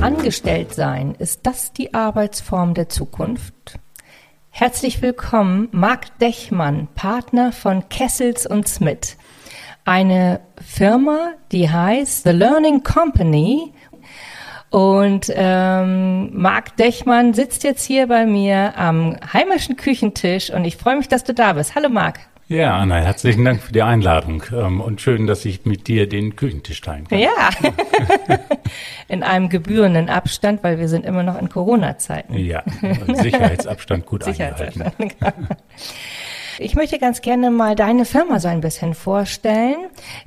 Angestellt sein, ist das die Arbeitsform der Zukunft? Herzlich willkommen, Marc Dechmann, Partner von Kessels und Smith. Eine Firma, die heißt The Learning Company. Und ähm, Marc Dechmann sitzt jetzt hier bei mir am heimischen Küchentisch und ich freue mich, dass du da bist. Hallo Marc. Ja, Anna, herzlichen Dank für die Einladung ähm, und schön, dass ich mit dir den Küchentisch teilen kann. Ja, in einem gebührenden Abstand, weil wir sind immer noch in Corona-Zeiten. Ja, Sicherheitsabstand gut Sicherheitsabstand, eingehalten. Genau. Ich möchte ganz gerne mal deine Firma so ein bisschen vorstellen,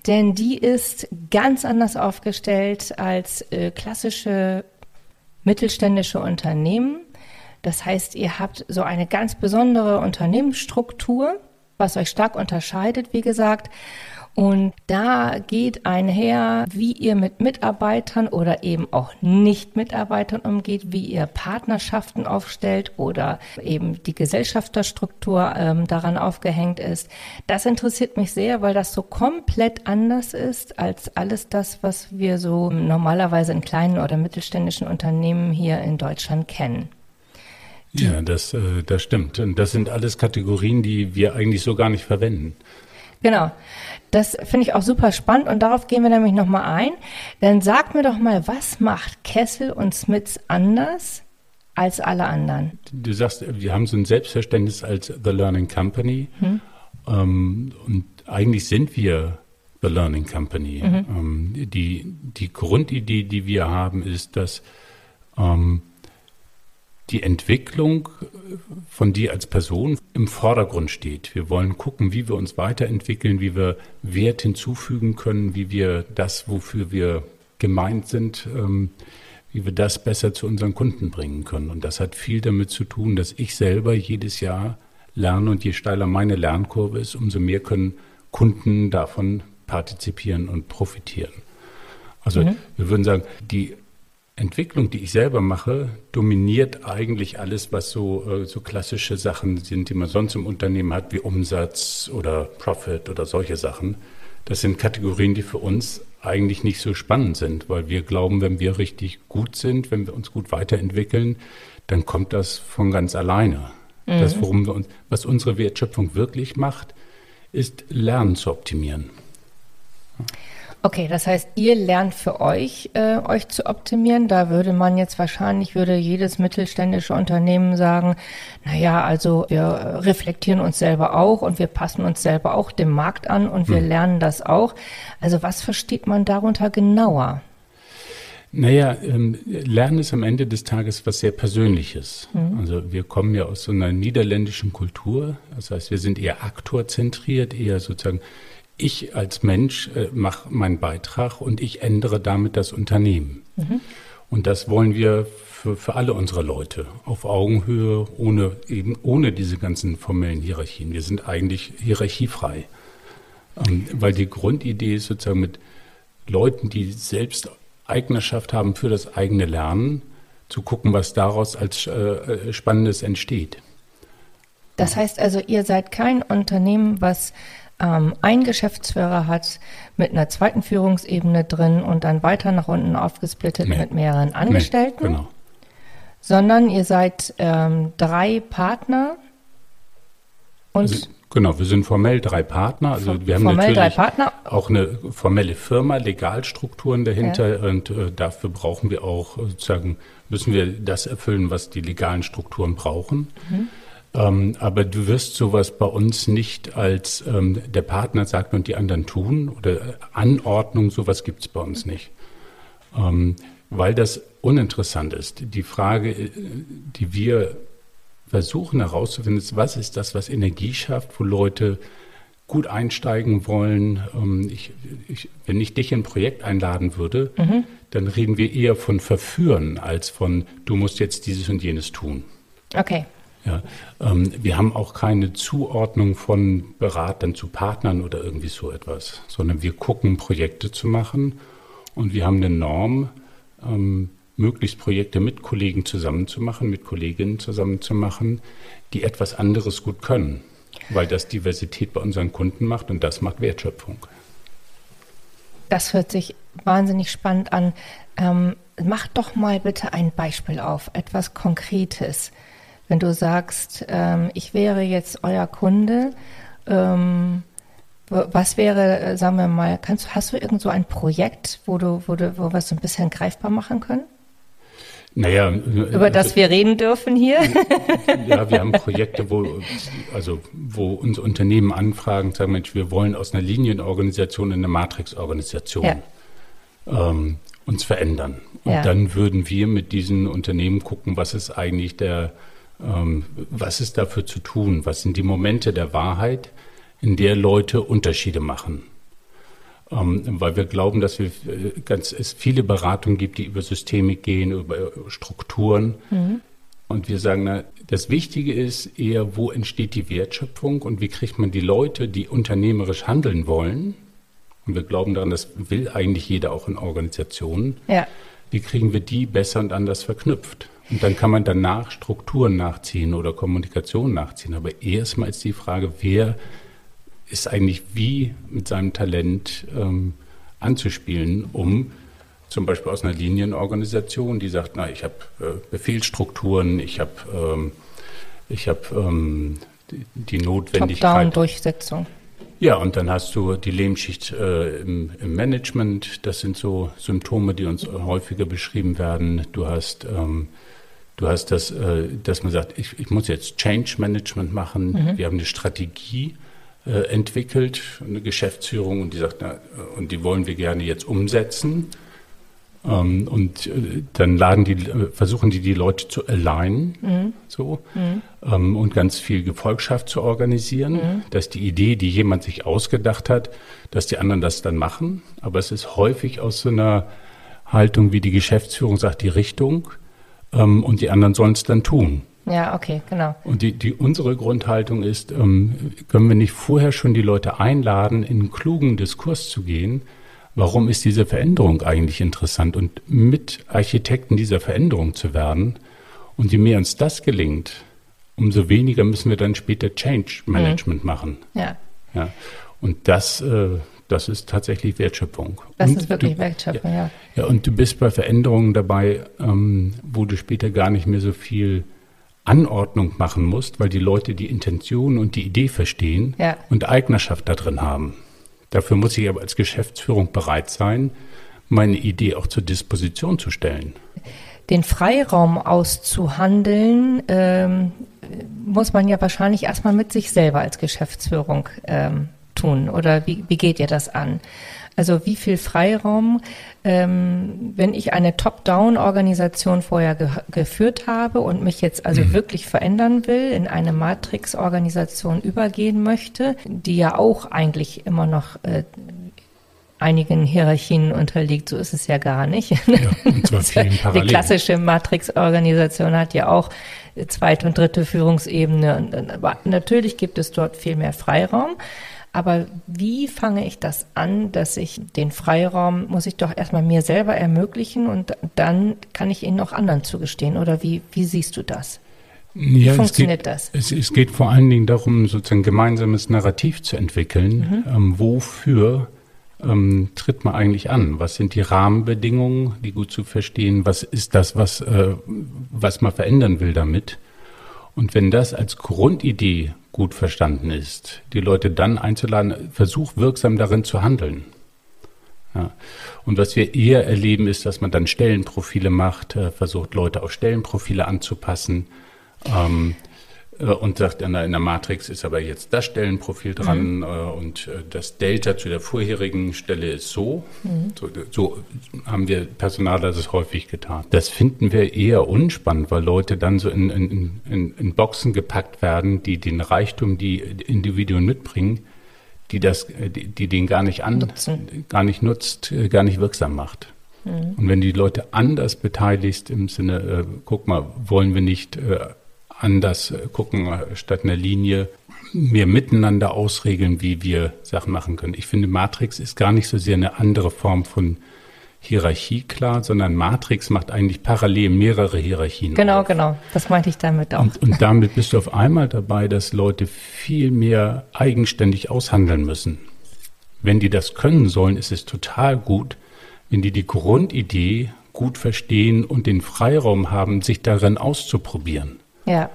denn die ist ganz anders aufgestellt als äh, klassische mittelständische Unternehmen. Das heißt, ihr habt so eine ganz besondere Unternehmensstruktur was euch stark unterscheidet, wie gesagt. Und da geht einher, wie ihr mit Mitarbeitern oder eben auch Nicht-Mitarbeitern umgeht, wie ihr Partnerschaften aufstellt oder eben die Gesellschafterstruktur ähm, daran aufgehängt ist. Das interessiert mich sehr, weil das so komplett anders ist als alles das, was wir so normalerweise in kleinen oder mittelständischen Unternehmen hier in Deutschland kennen. Ja, das, äh, das stimmt. Und das sind alles Kategorien, die wir eigentlich so gar nicht verwenden. Genau. Das finde ich auch super spannend und darauf gehen wir nämlich nochmal ein. Dann sag mir doch mal, was macht Kessel und Smiths anders als alle anderen? Du sagst, wir haben so ein Selbstverständnis als The Learning Company. Hm. Ähm, und eigentlich sind wir The Learning Company. Mhm. Ähm, die, die Grundidee, die wir haben, ist, dass ähm, die Entwicklung von dir als Person im Vordergrund steht. Wir wollen gucken, wie wir uns weiterentwickeln, wie wir Wert hinzufügen können, wie wir das, wofür wir gemeint sind, ähm, wie wir das besser zu unseren Kunden bringen können. Und das hat viel damit zu tun, dass ich selber jedes Jahr lerne und je steiler meine Lernkurve ist, umso mehr können Kunden davon partizipieren und profitieren. Also mhm. wir würden sagen, die Entwicklung, die ich selber mache, dominiert eigentlich alles, was so, äh, so klassische Sachen sind, die man sonst im Unternehmen hat, wie Umsatz oder Profit oder solche Sachen. Das sind Kategorien, die für uns eigentlich nicht so spannend sind, weil wir glauben, wenn wir richtig gut sind, wenn wir uns gut weiterentwickeln, dann kommt das von ganz alleine. Mhm. Das, worum wir uns, was unsere Wertschöpfung wirklich macht, ist Lernen zu optimieren. Okay, das heißt, ihr lernt für euch, äh, euch zu optimieren. Da würde man jetzt wahrscheinlich, würde jedes mittelständische Unternehmen sagen, na ja, also wir reflektieren uns selber auch und wir passen uns selber auch dem Markt an und wir hm. lernen das auch. Also was versteht man darunter genauer? Naja, ähm, Lernen ist am Ende des Tages was sehr Persönliches. Mhm. Also wir kommen ja aus so einer niederländischen Kultur. Das heißt, wir sind eher aktorzentriert, eher sozusagen ich als Mensch äh, mache meinen Beitrag und ich ändere damit das Unternehmen. Mhm. Und das wollen wir für, für alle unsere Leute auf Augenhöhe, ohne eben ohne diese ganzen formellen Hierarchien. Wir sind eigentlich hierarchiefrei. Ähm, weil die Grundidee ist sozusagen mit Leuten, die selbst Eignerschaft haben für das eigene Lernen, zu gucken, was daraus als äh, Spannendes entsteht. Das heißt also, ihr seid kein Unternehmen, was ähm, ein Geschäftsführer hat mit einer zweiten Führungsebene drin und dann weiter nach unten aufgesplittet nee. mit mehreren Angestellten. Nee, genau. Sondern ihr seid ähm, drei Partner und also, Genau, wir sind formell drei Partner. Also wir haben natürlich auch eine formelle Firma, Legalstrukturen dahinter ja. und äh, dafür brauchen wir auch sozusagen, müssen wir das erfüllen, was die legalen Strukturen brauchen. Mhm. Ähm, aber du wirst sowas bei uns nicht als ähm, der Partner sagt und die anderen tun oder Anordnung, sowas gibt es bei uns nicht. Ähm, weil das uninteressant ist. Die Frage, äh, die wir versuchen herauszufinden, ist, was ist das, was Energie schafft, wo Leute gut einsteigen wollen. Ähm, ich, ich, wenn ich dich in ein Projekt einladen würde, mhm. dann reden wir eher von Verführen als von, du musst jetzt dieses und jenes tun. Okay. Ja, ähm, wir haben auch keine Zuordnung von Beratern zu Partnern oder irgendwie so etwas, sondern wir gucken, Projekte zu machen und wir haben eine Norm, ähm, möglichst Projekte mit Kollegen zusammenzumachen, mit Kolleginnen zusammenzumachen, die etwas anderes gut können, weil das Diversität bei unseren Kunden macht und das macht Wertschöpfung. Das hört sich wahnsinnig spannend an. Ähm, mach doch mal bitte ein Beispiel auf, etwas Konkretes. Wenn du sagst, ähm, ich wäre jetzt euer Kunde, ähm, was wäre, äh, sagen wir mal, kannst, hast du irgend so ein Projekt, wo du, wo du, wo wir es so ein bisschen greifbar machen können? Naja, über das also, wir reden dürfen hier. Ja, wir haben Projekte, wo, also, wo uns Unternehmen anfragen, sagen, Mensch, wir wollen aus einer Linienorganisation in eine Matrixorganisation ja. ähm, uns verändern. Und ja. dann würden wir mit diesen Unternehmen gucken, was ist eigentlich der, was ist dafür zu tun? Was sind die Momente der Wahrheit, in der Leute Unterschiede machen? ähm, weil wir glauben, dass wir äh, ganz, es viele Beratungen gibt, die über Systemik gehen, über Strukturen. Mhm. Und wir sagen, na, das Wichtige ist eher, wo entsteht die Wertschöpfung und wie kriegt man die Leute, die unternehmerisch handeln wollen, und wir glauben daran, das will eigentlich jeder auch in Organisationen, ja. wie kriegen wir die besser und anders verknüpft? Und dann kann man danach Strukturen nachziehen oder Kommunikation nachziehen. Aber erstmal ist die Frage, wer ist eigentlich wie mit seinem Talent ähm, anzuspielen, um zum Beispiel aus einer Linienorganisation, die sagt, na, ich habe äh, Befehlsstrukturen, ich habe ähm, ich hab, ähm, die, die Notwendigkeit. Top-Down-Durchsetzung. Ja, und dann hast du die Lehmschicht äh, im, im, Management. Das sind so Symptome, die uns häufiger beschrieben werden. Du hast, ähm, du hast das, äh, dass man sagt, ich, ich muss jetzt Change Management machen. Mhm. Wir haben eine Strategie äh, entwickelt, eine Geschäftsführung, und die sagt, na, und die wollen wir gerne jetzt umsetzen. Ähm, und äh, dann laden die, versuchen die die Leute zu alignen, mhm. so, mhm. Ähm, und ganz viel Gefolgschaft zu organisieren. Mhm. Das ist die Idee, die jemand sich ausgedacht hat, dass die anderen das dann machen. Aber es ist häufig aus so einer Haltung, wie die Geschäftsführung sagt, die Richtung, ähm, und die anderen sollen es dann tun. Ja, okay, genau. Und die, die, unsere Grundhaltung ist, ähm, können wir nicht vorher schon die Leute einladen, in einen klugen Diskurs zu gehen? Warum ist diese Veränderung eigentlich interessant? Und mit Architekten dieser Veränderung zu werden. Und je mehr uns das gelingt, umso weniger müssen wir dann später Change Management mhm. machen. Ja. ja. Und das, äh, das ist tatsächlich Wertschöpfung. Das und ist wirklich du, Wertschöpfung, ja, ja. Und du bist bei Veränderungen dabei, ähm, wo du später gar nicht mehr so viel Anordnung machen musst, weil die Leute die Intention und die Idee verstehen ja. und Eignerschaft da drin haben. Dafür muss ich aber als Geschäftsführung bereit sein, meine Idee auch zur Disposition zu stellen. Den Freiraum auszuhandeln, ähm, muss man ja wahrscheinlich erstmal mit sich selber als Geschäftsführung ähm, tun. Oder wie, wie geht ihr das an? Also wie viel Freiraum, ähm, wenn ich eine Top-Down-Organisation vorher ge geführt habe und mich jetzt also mhm. wirklich verändern will, in eine Matrix-Organisation übergehen möchte, die ja auch eigentlich immer noch äh, einigen Hierarchien unterliegt. So ist es ja gar nicht. Ja, und Die klassische Matrix-Organisation hat ja auch zweite und dritte Führungsebene. Und, aber natürlich gibt es dort viel mehr Freiraum. Aber wie fange ich das an, dass ich den Freiraum, muss ich doch erstmal mir selber ermöglichen und dann kann ich ihn noch anderen zugestehen? Oder wie, wie siehst du das? Wie ja, funktioniert es geht, das? Es, es, geht vor allen Dingen darum, sozusagen ein gemeinsames Narrativ zu entwickeln. Mhm. Ähm, wofür ähm, tritt man eigentlich an? Was sind die Rahmenbedingungen, die gut zu verstehen? Was ist das, was, äh, was man verändern will damit? Und wenn das als Grundidee gut verstanden ist, die Leute dann einzuladen, versuch wirksam darin zu handeln. Ja. Und was wir eher erleben, ist, dass man dann Stellenprofile macht, äh, versucht Leute auf Stellenprofile anzupassen. Ähm, äh, und sagt, in der, Matrix ist aber jetzt das Stellenprofil dran mhm. Äh, und äh, das Delta zu der vorherigen Stelle ist so. Mhm. so. so. haben wir Personaler das häufig getan. Das finden wir eher unspannend, weil Leute dann so in, in, in, in Boxen gepackt werden, die den Reichtum, die Individuen mitbringen, die das, die, die den gar nicht an, Nutzen. gar nicht nutzt, gar nicht wirksam macht. Mhm. Und wenn die Leute anders beteiligst im Sinne, äh, guck mal, wollen wir nicht äh, anders äh, gucken, äh, statt einer Linie mehr miteinander ausregeln, wie wir Sachen machen können. Ich finde, Matrix ist gar nicht so sehr eine andere Form von Hierarchie klar, sondern Matrix macht eigentlich parallel mehrere Hierarchien. Genau, auf. genau. Das meinte ich damit auch. Und, und damit bist du auf einmal dabei, dass Leute viel mehr eigenständig aushandeln müssen. Wenn die das können sollen, ist es total gut, wenn die die Grundidee gut verstehen und den Freiraum haben, sich darin auszuprobieren. Ja.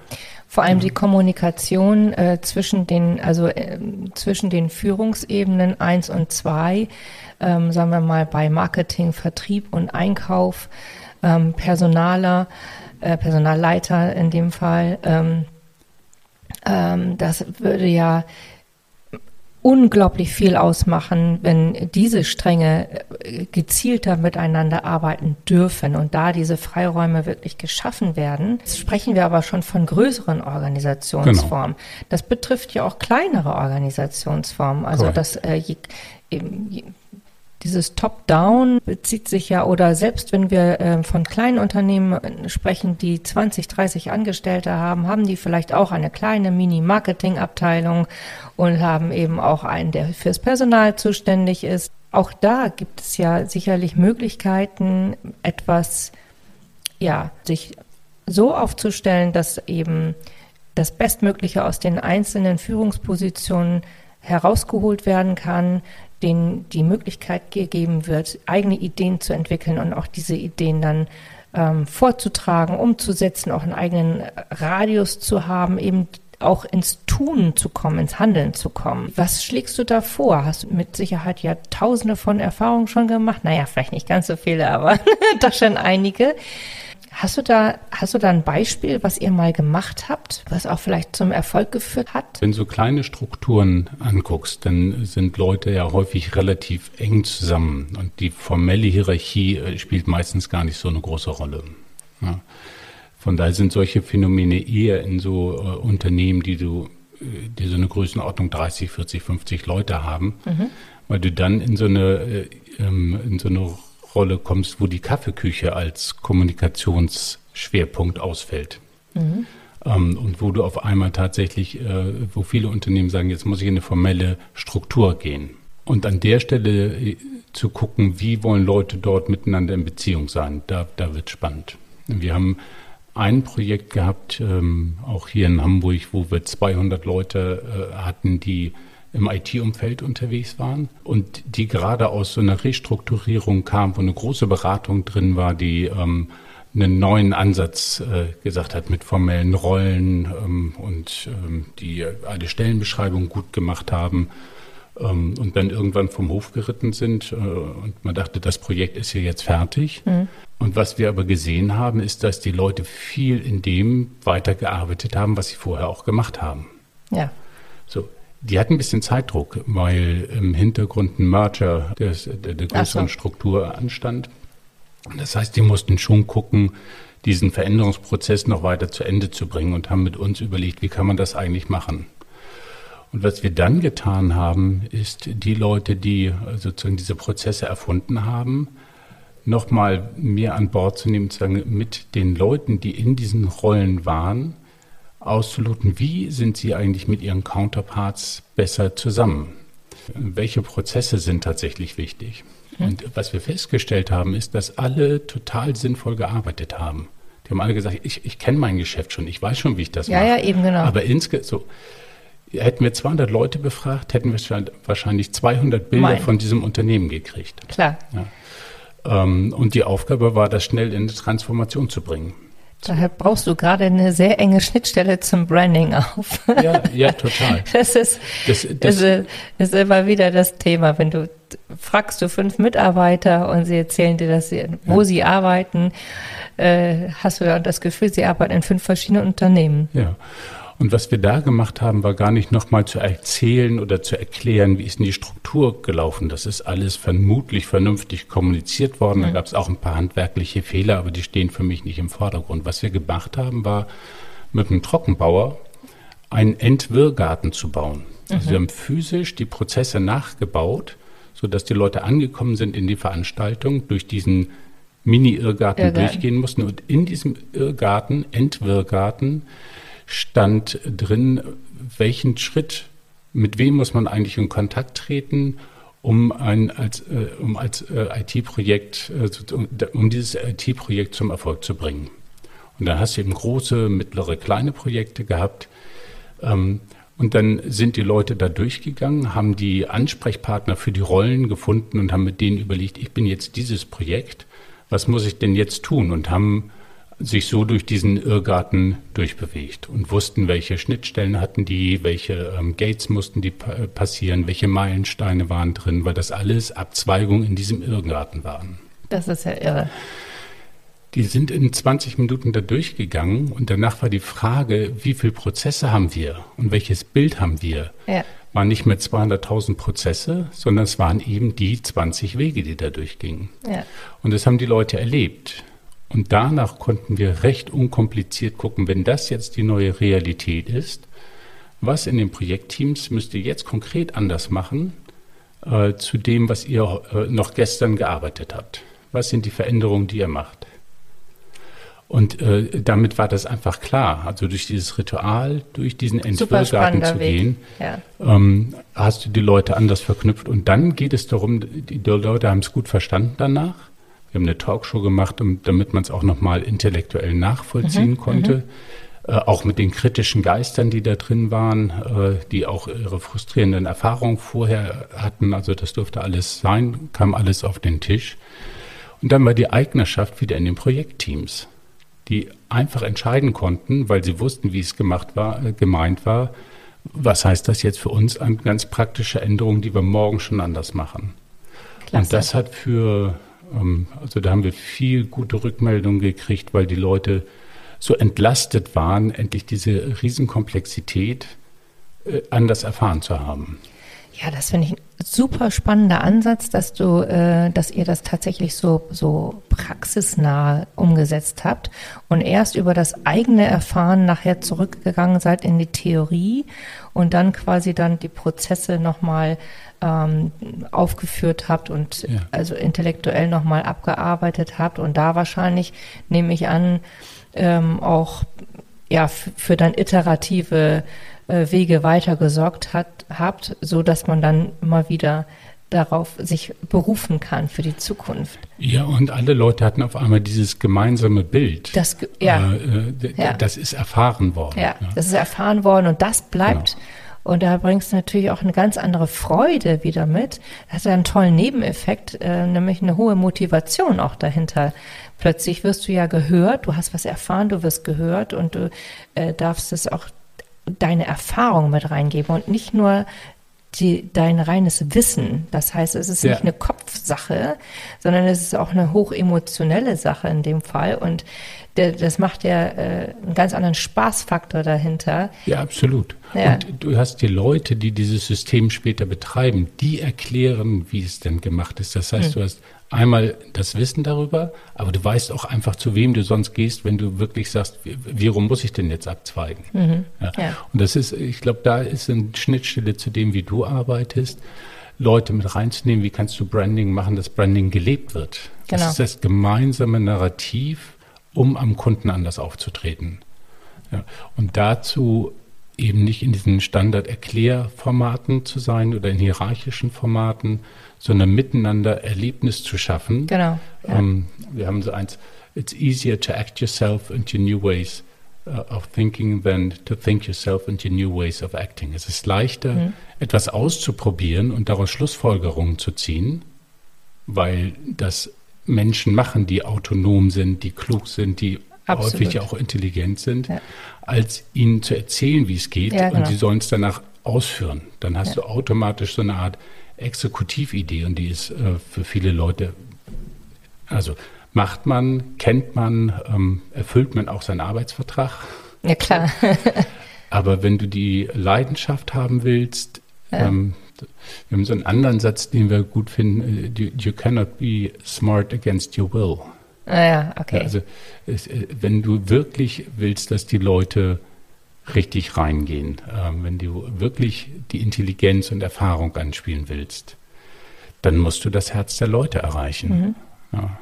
Vor allem die Kommunikation äh, zwischen den, also äh, zwischen den Führungsebenen eins und zwei, ähm, sagen wir mal bei Marketing, Vertrieb und Einkauf, ähm, Personaler, äh, Personalleiter in dem Fall. Ähm, ähm das würde ja unglaublich viel ausmachen, wenn diese Stränge äh, gezielter miteinander arbeiten dürfen und da diese Freiräume wirklich geschaffen werden. Jetzt sprechen wir aber schon von größeren Organisationsformen. Genau. Das betrifft ja auch kleinere Organisationsformen. Also das äh, je, je, dieses Top-Down bezieht sich ja, oder selbst wenn wir äh, von kleinen Unternehmen sprechen, die 20, 30 Angestellte haben, haben die vielleicht auch eine kleine Mini-Marketing-Abteilung und haben eben auch einen, der fürs Personal zuständig ist. Auch da gibt es ja sicherlich Möglichkeiten, etwas, ja, sich so aufzustellen, dass eben das Bestmögliche aus den einzelnen Führungspositionen herausgeholt werden kann, denen die Möglichkeit gegeben wird, eigene Ideen zu entwickeln und auch diese Ideen dann ähm, vorzutragen, umzusetzen, auch einen eigenen Radius zu haben, eben auch ins Tun zu kommen, ins Handeln zu kommen. Was schlägst du da vor? Hast du mit Sicherheit ja tausende von Erfahrungen schon gemacht. Naja, vielleicht nicht ganz so viele, aber doch schon einige. Hast du da, hast du da ein Beispiel, was ihr mal gemacht habt, was auch vielleicht zum Erfolg geführt hat? Wenn du kleine Strukturen anguckst, dann sind Leute ja häufig relativ eng zusammen und die formelle Hierarchie äh, spielt meistens gar nicht so eine große Rolle. Ja. Von daher sind solche Phänomene eher in so äh, Unternehmen, die du, äh, die so eine Größenordnung 30, 40, 50 Leute haben, mhm. weil du dann in so eine, äh, ähm, in so eine Rolle kommst, wo die Kaffeeküche als Kommunikationsschwerpunkt ausfällt. Mhm. Ähm, und wo du auf einmal tatsächlich, äh, wo viele Unternehmen sagen, jetzt muss ich in eine formelle Struktur gehen. Und an der Stelle äh, zu gucken, wie wollen Leute dort miteinander in Beziehung sein, da, da wird spannend. Wir haben ein Projekt gehabt, ähm, auch hier in Hamburg, wo wir 200 Leute äh, hatten, die im IT-Umfeld unterwegs waren und die gerade aus so einer Restrukturierung kam, wo eine große Beratung drin war, die ähm, einen neuen Ansatz äh, gesagt hat mit formellen Rollen ähm, und ähm, die alle Stellenbeschreibungen gut gemacht haben ähm, und dann irgendwann vom Hof geritten sind äh, und man dachte, das Projekt ist hier jetzt fertig. Mhm. Und was wir aber gesehen haben, ist, dass die Leute viel in dem weitergearbeitet haben, was sie vorher auch gemacht haben. Ja. So, die hatten ein bisschen Zeitdruck, weil im Hintergrund ein Merger des, der, der größeren so. Struktur anstand. Das heißt, die mussten schon gucken, diesen Veränderungsprozess noch weiter zu Ende zu bringen und haben mit uns überlegt, wie kann man das eigentlich machen. Und was wir dann getan haben, ist die Leute, die sozusagen diese Prozesse erfunden haben, nochmal mehr an Bord zu nehmen, sozusagen mit den Leuten, die in diesen Rollen waren, auszuloten, wie sind sie eigentlich mit ihren Counterparts besser zusammen? Welche Prozesse sind tatsächlich wichtig? Mhm. Und was wir festgestellt haben, ist, dass alle total sinnvoll gearbeitet haben. Die haben alle gesagt, ich, ich kenne mein Geschäft schon, ich weiß schon, wie ich das ja, mache. Ja, eben genau. Aber insgesamt, so, hätten wir 200 Leute befragt, hätten wir wahrscheinlich 200 Bilder mein. von diesem Unternehmen gekriegt. Klar. Ja. Ähm, und die Aufgabe war, das schnell in eine Transformation zu bringen. Daher brauchst du gerade eine sehr enge Schnittstelle zum Branding auf. Ja, ja, total. Das ist, das, das, ist, ist immer wieder das Thema. Wenn du fragst du fünf Mitarbeiter und sie erzählen dir, dass sie, wo ja. sie arbeiten, äh, hast du ja das Gefühl, sie arbeiten in fünf verschiedenen Unternehmen. Ja. Und was wir da gemacht haben, war gar nicht nochmal zu erzählen oder zu erklären, wie ist denn die Struktur gelaufen. Das ist alles vermutlich vernünftig kommuniziert worden. Da gab es auch ein paar handwerkliche Fehler, aber die stehen für mich nicht im Vordergrund. Was wir gemacht haben, war mit einem Trockenbauer einen Entwirrgarten zu bauen. Also wir haben physisch die Prozesse nachgebaut, sodass die Leute angekommen sind in die Veranstaltung, durch diesen Mini-Irrgarten Irrgarten. durchgehen mussten. Und in diesem Irrgarten, Entwirrgarten, stand drin, welchen Schritt, mit wem muss man eigentlich in Kontakt treten, um ein als, äh, um als äh, IT-Projekt, äh, um, um dieses IT-Projekt zum Erfolg zu bringen. Und dann hast du eben große, mittlere, kleine Projekte gehabt. Ähm, und dann sind die Leute da durchgegangen, haben die Ansprechpartner für die Rollen gefunden und haben mit denen überlegt, ich bin jetzt dieses Projekt, was muss ich denn jetzt tun? Und haben sich so durch diesen Irrgarten durchbewegt und wussten, welche Schnittstellen hatten die, welche ähm, Gates mussten die pa passieren, welche Meilensteine waren drin, weil das alles Abzweigungen in diesem Irrgarten waren. Das ist ja irre. Die sind in 20 Minuten da durchgegangen und danach war die Frage, wie viele Prozesse haben wir und welches Bild haben wir? Ja. Waren nicht mehr 200.000 Prozesse, sondern es waren eben die 20 Wege, die da durchgingen. Ja. Und das haben die Leute erlebt. Und danach konnten wir recht unkompliziert gucken, wenn das jetzt die neue Realität ist, was in den Projektteams müsst ihr jetzt konkret anders machen äh, zu dem, was ihr äh, noch gestern gearbeitet habt. Was sind die Veränderungen, die ihr macht? Und äh, damit war das einfach klar. Also durch dieses Ritual, durch diesen spannender zu Weg. gehen, Ja. ähm, hast du die Leute anders verknüpft. Und dann geht es darum, die, die Leute haben es gut verstanden danach. Wir haben eine Talkshow gemacht, um, damit man es auch nochmal intellektuell nachvollziehen konnte. Äh, auch mit den kritischen Geistern, die da drin waren, äh, die auch ihre frustrierenden Erfahrungen vorher hatten. Also das durfte alles sein, kam alles auf den Tisch. Und dann war die Eignerschaft wieder in den Projektteams, die einfach entscheiden konnten, weil sie wussten, wie es gemacht war, äh, gemeint war. Was heißt das jetzt für uns an ganz praktische Änderungen, die wir morgen schon anders machen? Klasse. Und das hat für, also da haben wir viel gute Rückmeldungen gekriegt, weil die Leute so entlastet waren, endlich diese Riesenkomplexität äh, anders erfahren zu haben. Ja, das finde ich ein super spannender Ansatz, dass du, äh, dass ihr das tatsächlich so so praxisnah umgesetzt habt und erst über das eigene Erfahren nachher zurückgegangen seid in die Theorie und dann quasi dann die Prozesse nochmal ähm, aufgeführt habt und Ja. also intellektuell nochmal abgearbeitet habt und da wahrscheinlich nehme ich an ähm, auch ja für dann iterative äh, Wege weiter gesorgt hat, habt, so dass man dann immer wieder darauf sich berufen kann für die Zukunft. Ja, und alle Leute hatten auf einmal dieses gemeinsame Bild. Das, ja, Äh, äh, Ja. Das ist erfahren worden. ja, das ist erfahren worden und das bleibt. Genau. Und da bringst du natürlich auch eine ganz andere Freude wieder mit. Das hat einen tollen Nebeneffekt, äh, nämlich eine hohe Motivation auch dahinter. Plötzlich wirst du ja gehört, du hast was erfahren, du wirst gehört und du äh, darfst es auch deine Erfahrung mit reingeben und nicht nur die, dein reines Wissen. Das heißt, es ist Ja. nicht eine Kopfsache, sondern es ist auch eine hochemotionelle Sache in dem Fall. Und der, das macht ja äh, einen ganz anderen Spaßfaktor dahinter. Ja, absolut. Ja. Und du hast die Leute, die dieses System später betreiben, die erklären, wie es denn gemacht ist. Das Hm. heißt, du hast einmal das Wissen darüber, aber du weißt auch einfach, zu wem du sonst gehst, wenn du wirklich sagst, wie, wie rum muss ich denn jetzt abzweigen? Ja. Mhm. Ja. Und das ist, ich glaube, da ist eine Schnittstelle zu dem, wie du arbeitest. Leute mit reinzunehmen, wie kannst du Branding machen, dass Branding gelebt wird. Genau. Das ist das gemeinsame Narrativ, um am Kunden anders aufzutreten. Ja. Und dazu eben nicht in diesen Standard-Erklärformaten zu sein oder in hierarchischen Formaten, sondern miteinander Erlebnis zu schaffen. Genau. Ja. Ähm, wir haben so eins, it's easier to act yourself into new ways uh, of thinking than to think yourself into new ways of acting. Es ist leichter, Mhm. etwas auszuprobieren und daraus Schlussfolgerungen zu ziehen, weil das Menschen machen, die autonom sind, die klug sind, die Absolut. häufig ja auch intelligent sind, Ja. als ihnen zu erzählen, wie es geht Ja, genau. und sie sollen es danach ausführen. Dann hast Ja. du automatisch so eine Art Exekutividee und die ist äh, für viele Leute, also macht man, kennt man, ähm, erfüllt man auch seinen Arbeitsvertrag. ja, klar. Aber wenn du die Leidenschaft haben willst, ähm, wir haben so einen anderen Satz, den wir gut finden, äh, you, you cannot be smart against your will. Ah, ja, okay. Ja, also es, äh, wenn du wirklich willst, dass die Leute richtig reingehen, äh, wenn du wirklich die Intelligenz und Erfahrung anspielen willst, dann musst du das Herz der Leute erreichen. Mhm. Ja.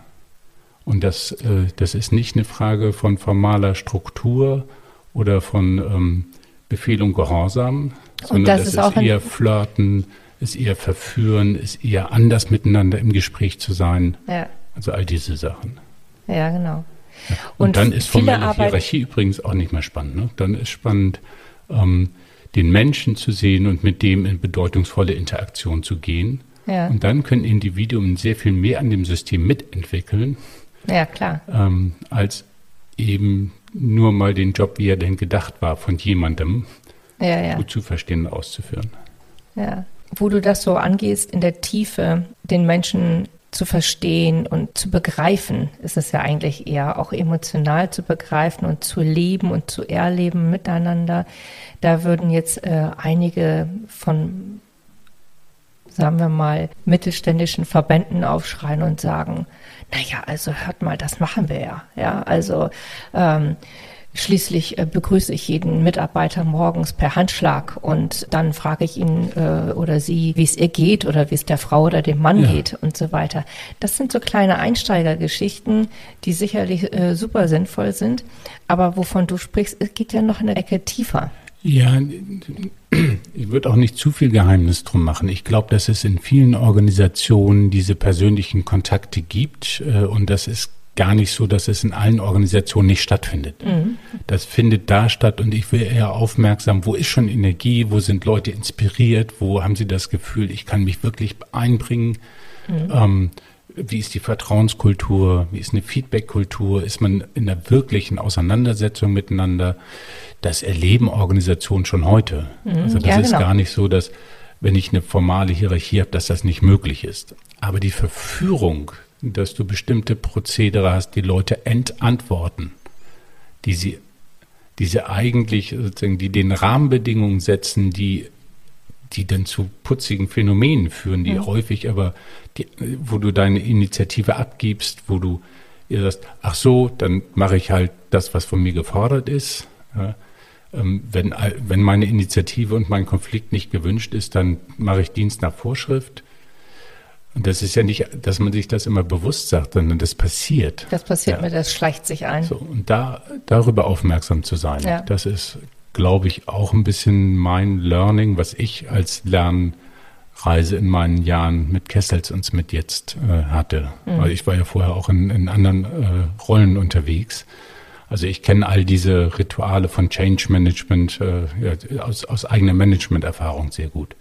Und das, äh, das ist nicht eine Frage von formaler Struktur oder von ähm, Befehl und Gehorsam, sondern das, das ist, ist eher Flirten, ist eher Verführen, ist eher anders miteinander im Gespräch zu sein. Ja. Also all diese Sachen. Ja, genau. Und, und, dann ist formelle Hierarchie übrigens auch nicht mehr spannend. Ne? Dann ist spannend, ähm, den Menschen zu sehen und mit dem in bedeutungsvolle Interaktion zu gehen. Ja. Und dann können Individuen sehr viel mehr an dem System mitentwickeln. Ja, klar. Ähm, als eben nur mal den Job, wie er denn gedacht war, von jemandem ja, ja. gut zu verstehen und auszuführen. Ja. Wo du das so angehst, in der Tiefe den Menschen zu verstehen und zu begreifen, ist es ja eigentlich eher auch emotional zu begreifen und zu leben und zu erleben miteinander. Da würden jetzt äh, einige von, sagen wir mal, mittelständischen Verbänden aufschreien und sagen, naja, also hört mal, das machen wir ja. Ja, also ähm, Schließlich äh, begrüße ich jeden Mitarbeiter morgens per Handschlag und dann frage ich ihn äh, oder sie, wie es ihr geht oder wie es der Frau oder dem Mann ja. geht und so weiter. Das sind so kleine Einsteigergeschichten, die sicherlich äh, super sinnvoll sind, aber wovon du sprichst, es geht ja noch eine Ecke tiefer. Ja, ich würde auch nicht zu viel Geheimnis drum machen. Ich glaube, dass es in vielen Organisationen diese persönlichen Kontakte gibt äh, und das ist gar nicht so, dass es in allen Organisationen nicht stattfindet. Mhm. Das findet da statt und ich will eher aufmerksam, wo ist schon Energie, wo sind Leute inspiriert, wo haben sie das Gefühl, ich kann mich wirklich einbringen. Mhm. Ähm, wie ist die Vertrauenskultur, wie ist eine Feedbackkultur, ist man in einer wirklichen Auseinandersetzung miteinander. Das erleben Organisationen schon heute. Mhm, also das ja, ist genau. gar nicht so, dass wenn ich eine formale Hierarchie habe, dass das nicht möglich ist. Aber die Verführung dass du bestimmte Prozedere hast, die Leute entantworten, die sie, die sie eigentlich sozusagen, die den Rahmenbedingungen setzen, die, die dann zu putzigen Phänomenen führen, die ja. häufig aber, die, wo du deine Initiative abgibst, wo du ihr sagst, ach so, dann mache ich halt das, was von mir gefordert ist. Ja, ähm, wenn, wenn meine Initiative und mein Konflikt nicht gewünscht ist, dann mache ich Dienst nach Vorschrift. Und das ist ja nicht, dass man sich das immer bewusst sagt, sondern das passiert. Das passiert ja. mir, das schleicht sich ein. So, und da darüber aufmerksam zu sein, ja. das ist, glaube ich, auch ein bisschen mein Learning, was ich als Lernreise in meinen Jahren mit Kessels und mit jetzt äh, hatte. Mhm. Weil ich war ja vorher auch in, in anderen äh, Rollen unterwegs. Also ich kenne all diese Rituale von Change Management äh, ja, aus, aus eigener Management-Erfahrung sehr gut.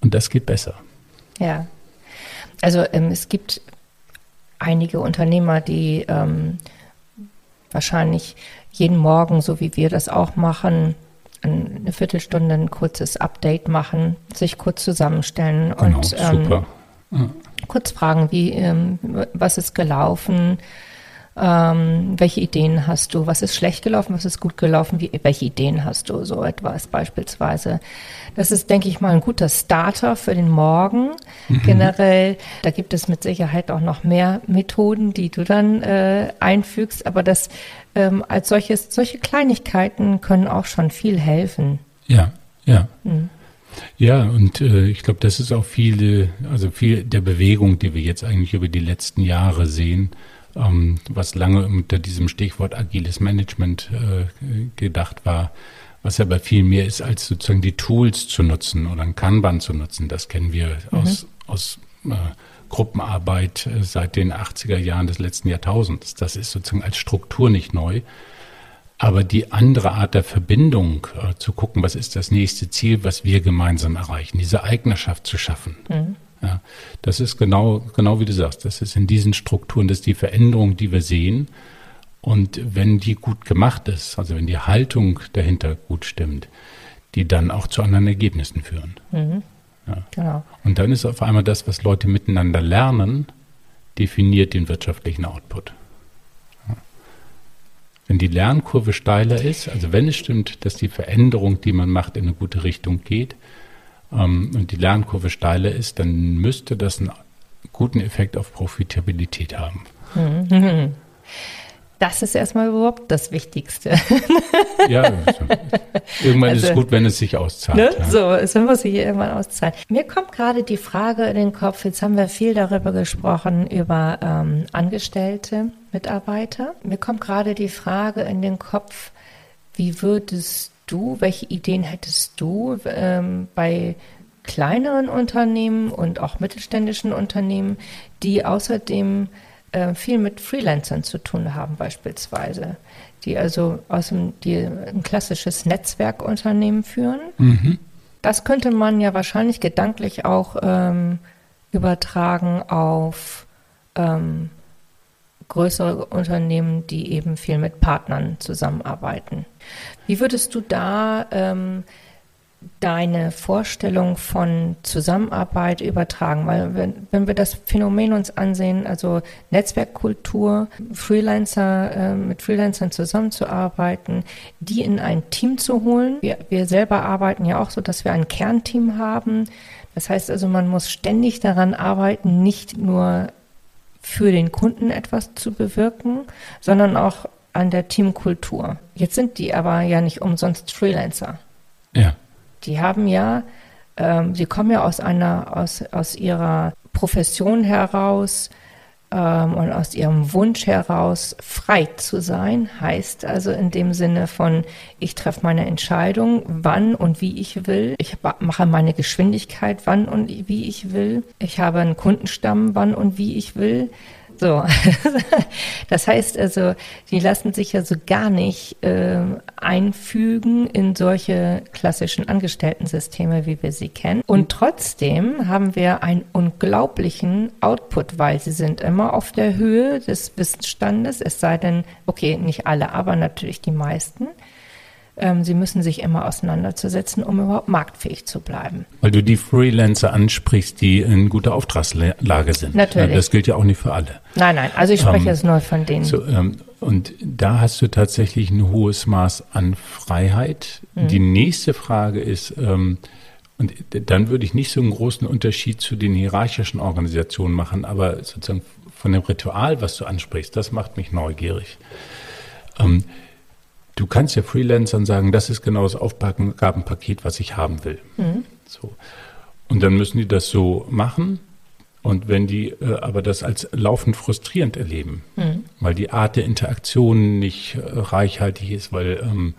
Und das geht besser. Ja, also ähm, es gibt einige Unternehmer, die ähm, wahrscheinlich jeden Morgen, so wie wir das auch machen, eine Viertelstunde ein kurzes Update machen, sich kurz zusammenstellen genau, und ähm, ja. kurz fragen, wie, ähm, was ist gelaufen, ähm, welche Ideen hast du? Was ist schlecht gelaufen? Was ist gut gelaufen? Wie, welche Ideen hast du? So etwas beispielsweise. Das ist, denke ich mal, ein guter Starter für den Morgen. Mhm. Generell, da gibt es mit Sicherheit auch noch mehr Methoden, die du dann äh, einfügst. Aber das ähm, als solches, solche Kleinigkeiten können auch schon viel helfen. Ja, ja. Mhm. Ja, und äh, ich glaube, das ist auch viele, also viel der Bewegung, die wir jetzt eigentlich über die letzten Jahre sehen, ähm, was lange unter diesem Stichwort agiles Management äh, gedacht war, was aber viel mehr ist, als sozusagen die Tools zu nutzen oder ein Kanban zu nutzen. Das kennen wir mhm. aus, aus äh, Gruppenarbeit äh, seit den 80er Jahren des letzten Jahrtausends. Das ist sozusagen als Struktur nicht neu. Aber die andere Art der Verbindung, äh, zu gucken, was ist das nächste Ziel, was wir gemeinsam erreichen, diese Eignerschaft zu schaffen. Mhm. Ja, das ist genau, genau wie du sagst, das ist in diesen Strukturen, das ist die Veränderung, die wir sehen. Und wenn die gut gemacht ist, also wenn die Haltung dahinter gut stimmt, die dann auch zu anderen Ergebnissen führen. Mhm. Ja. Genau. Und dann ist auf einmal das, was Leute miteinander lernen, definiert den wirtschaftlichen Output. Ja. Wenn die Lernkurve steiler ist, also wenn es stimmt, dass die Veränderung, die man macht, in eine gute Richtung geht, ähm, und die Lernkurve steiler ist, dann müsste das einen guten Effekt auf Profitabilität haben. Das ist erstmal überhaupt das Wichtigste. ja, irgendwann also, ist es gut, wenn es sich auszahlt. Ne? Ja. So, es muss sich irgendwann auszahlen. Mir kommt gerade die Frage in den Kopf, jetzt haben wir viel darüber gesprochen, über ähm, Angestellte, Mitarbeiter. Mir kommt gerade die Frage in den Kopf, wie würdest du, welche Ideen hättest du ähm, bei kleineren Unternehmen und auch mittelständischen Unternehmen, die außerdem äh, viel mit Freelancern zu tun haben beispielsweise, die also aus dem, die ein klassisches Netzwerkunternehmen führen. Mhm. Das könnte man ja wahrscheinlich gedanklich auch ähm, übertragen auf ähm, größere Unternehmen, die eben viel mit Partnern zusammenarbeiten. Wie würdest du da ähm, deine Vorstellung von Zusammenarbeit übertragen? Weil wenn, wenn wir das Phänomen uns ansehen, also Netzwerkkultur, Freelancer, äh, mit Freelancern zusammenzuarbeiten, die in ein Team zu holen. Wir, wir selber arbeiten ja auch so, dass wir ein Kernteam haben. Das heißt also, man muss ständig daran arbeiten, nicht nur für den Kunden etwas zu bewirken, sondern auch an der Teamkultur. Jetzt sind die aber ja nicht umsonst Freelancer. Ja. Die haben ja, ähm, sie kommen ja aus einer, aus, aus ihrer Profession heraus ähm, und aus ihrem Wunsch heraus, frei zu sein, heißt also in dem Sinne von, ich treffe meine Entscheidung, wann und wie ich will. Ich mache meine Geschwindigkeit, wann und wie ich will. Ich habe einen Kundenstamm, wann und wie ich will. So, das heißt also, die lassen sich ja so gar nicht äh, einfügen in solche klassischen Angestellten-Systeme, wie wir sie kennen. Und trotzdem haben wir einen unglaublichen Output, weil sie sind immer auf der Höhe des Wissensstandes, es sei denn, okay, nicht alle, aber natürlich die meisten. Ähm, sie müssen sich immer auseinanderzusetzen, um überhaupt marktfähig zu bleiben. Weil du die Freelancer ansprichst, die in guter Auftragslage sind. Natürlich. Das gilt ja auch nicht für alle. Nein, nein, also ich spreche ähm, jetzt nur von denen. So, ähm, und da hast du tatsächlich ein hohes Maß an Freiheit. Mhm. Die nächste Frage ist, ähm, und dann würde ich nicht so einen großen Unterschied zu den hierarchischen Organisationen machen, aber sozusagen von dem Ritual, was du ansprichst, das macht mich neugierig. Ähm, du kannst ja Freelancern sagen, das ist genau das Aufgabenpaket, was ich haben will. Mhm. So. Und dann müssen die das so machen. Und wenn die äh, aber das als laufend frustrierend erleben, mhm. weil die Art der Interaktion nicht äh, reichhaltig ist, weil ähm,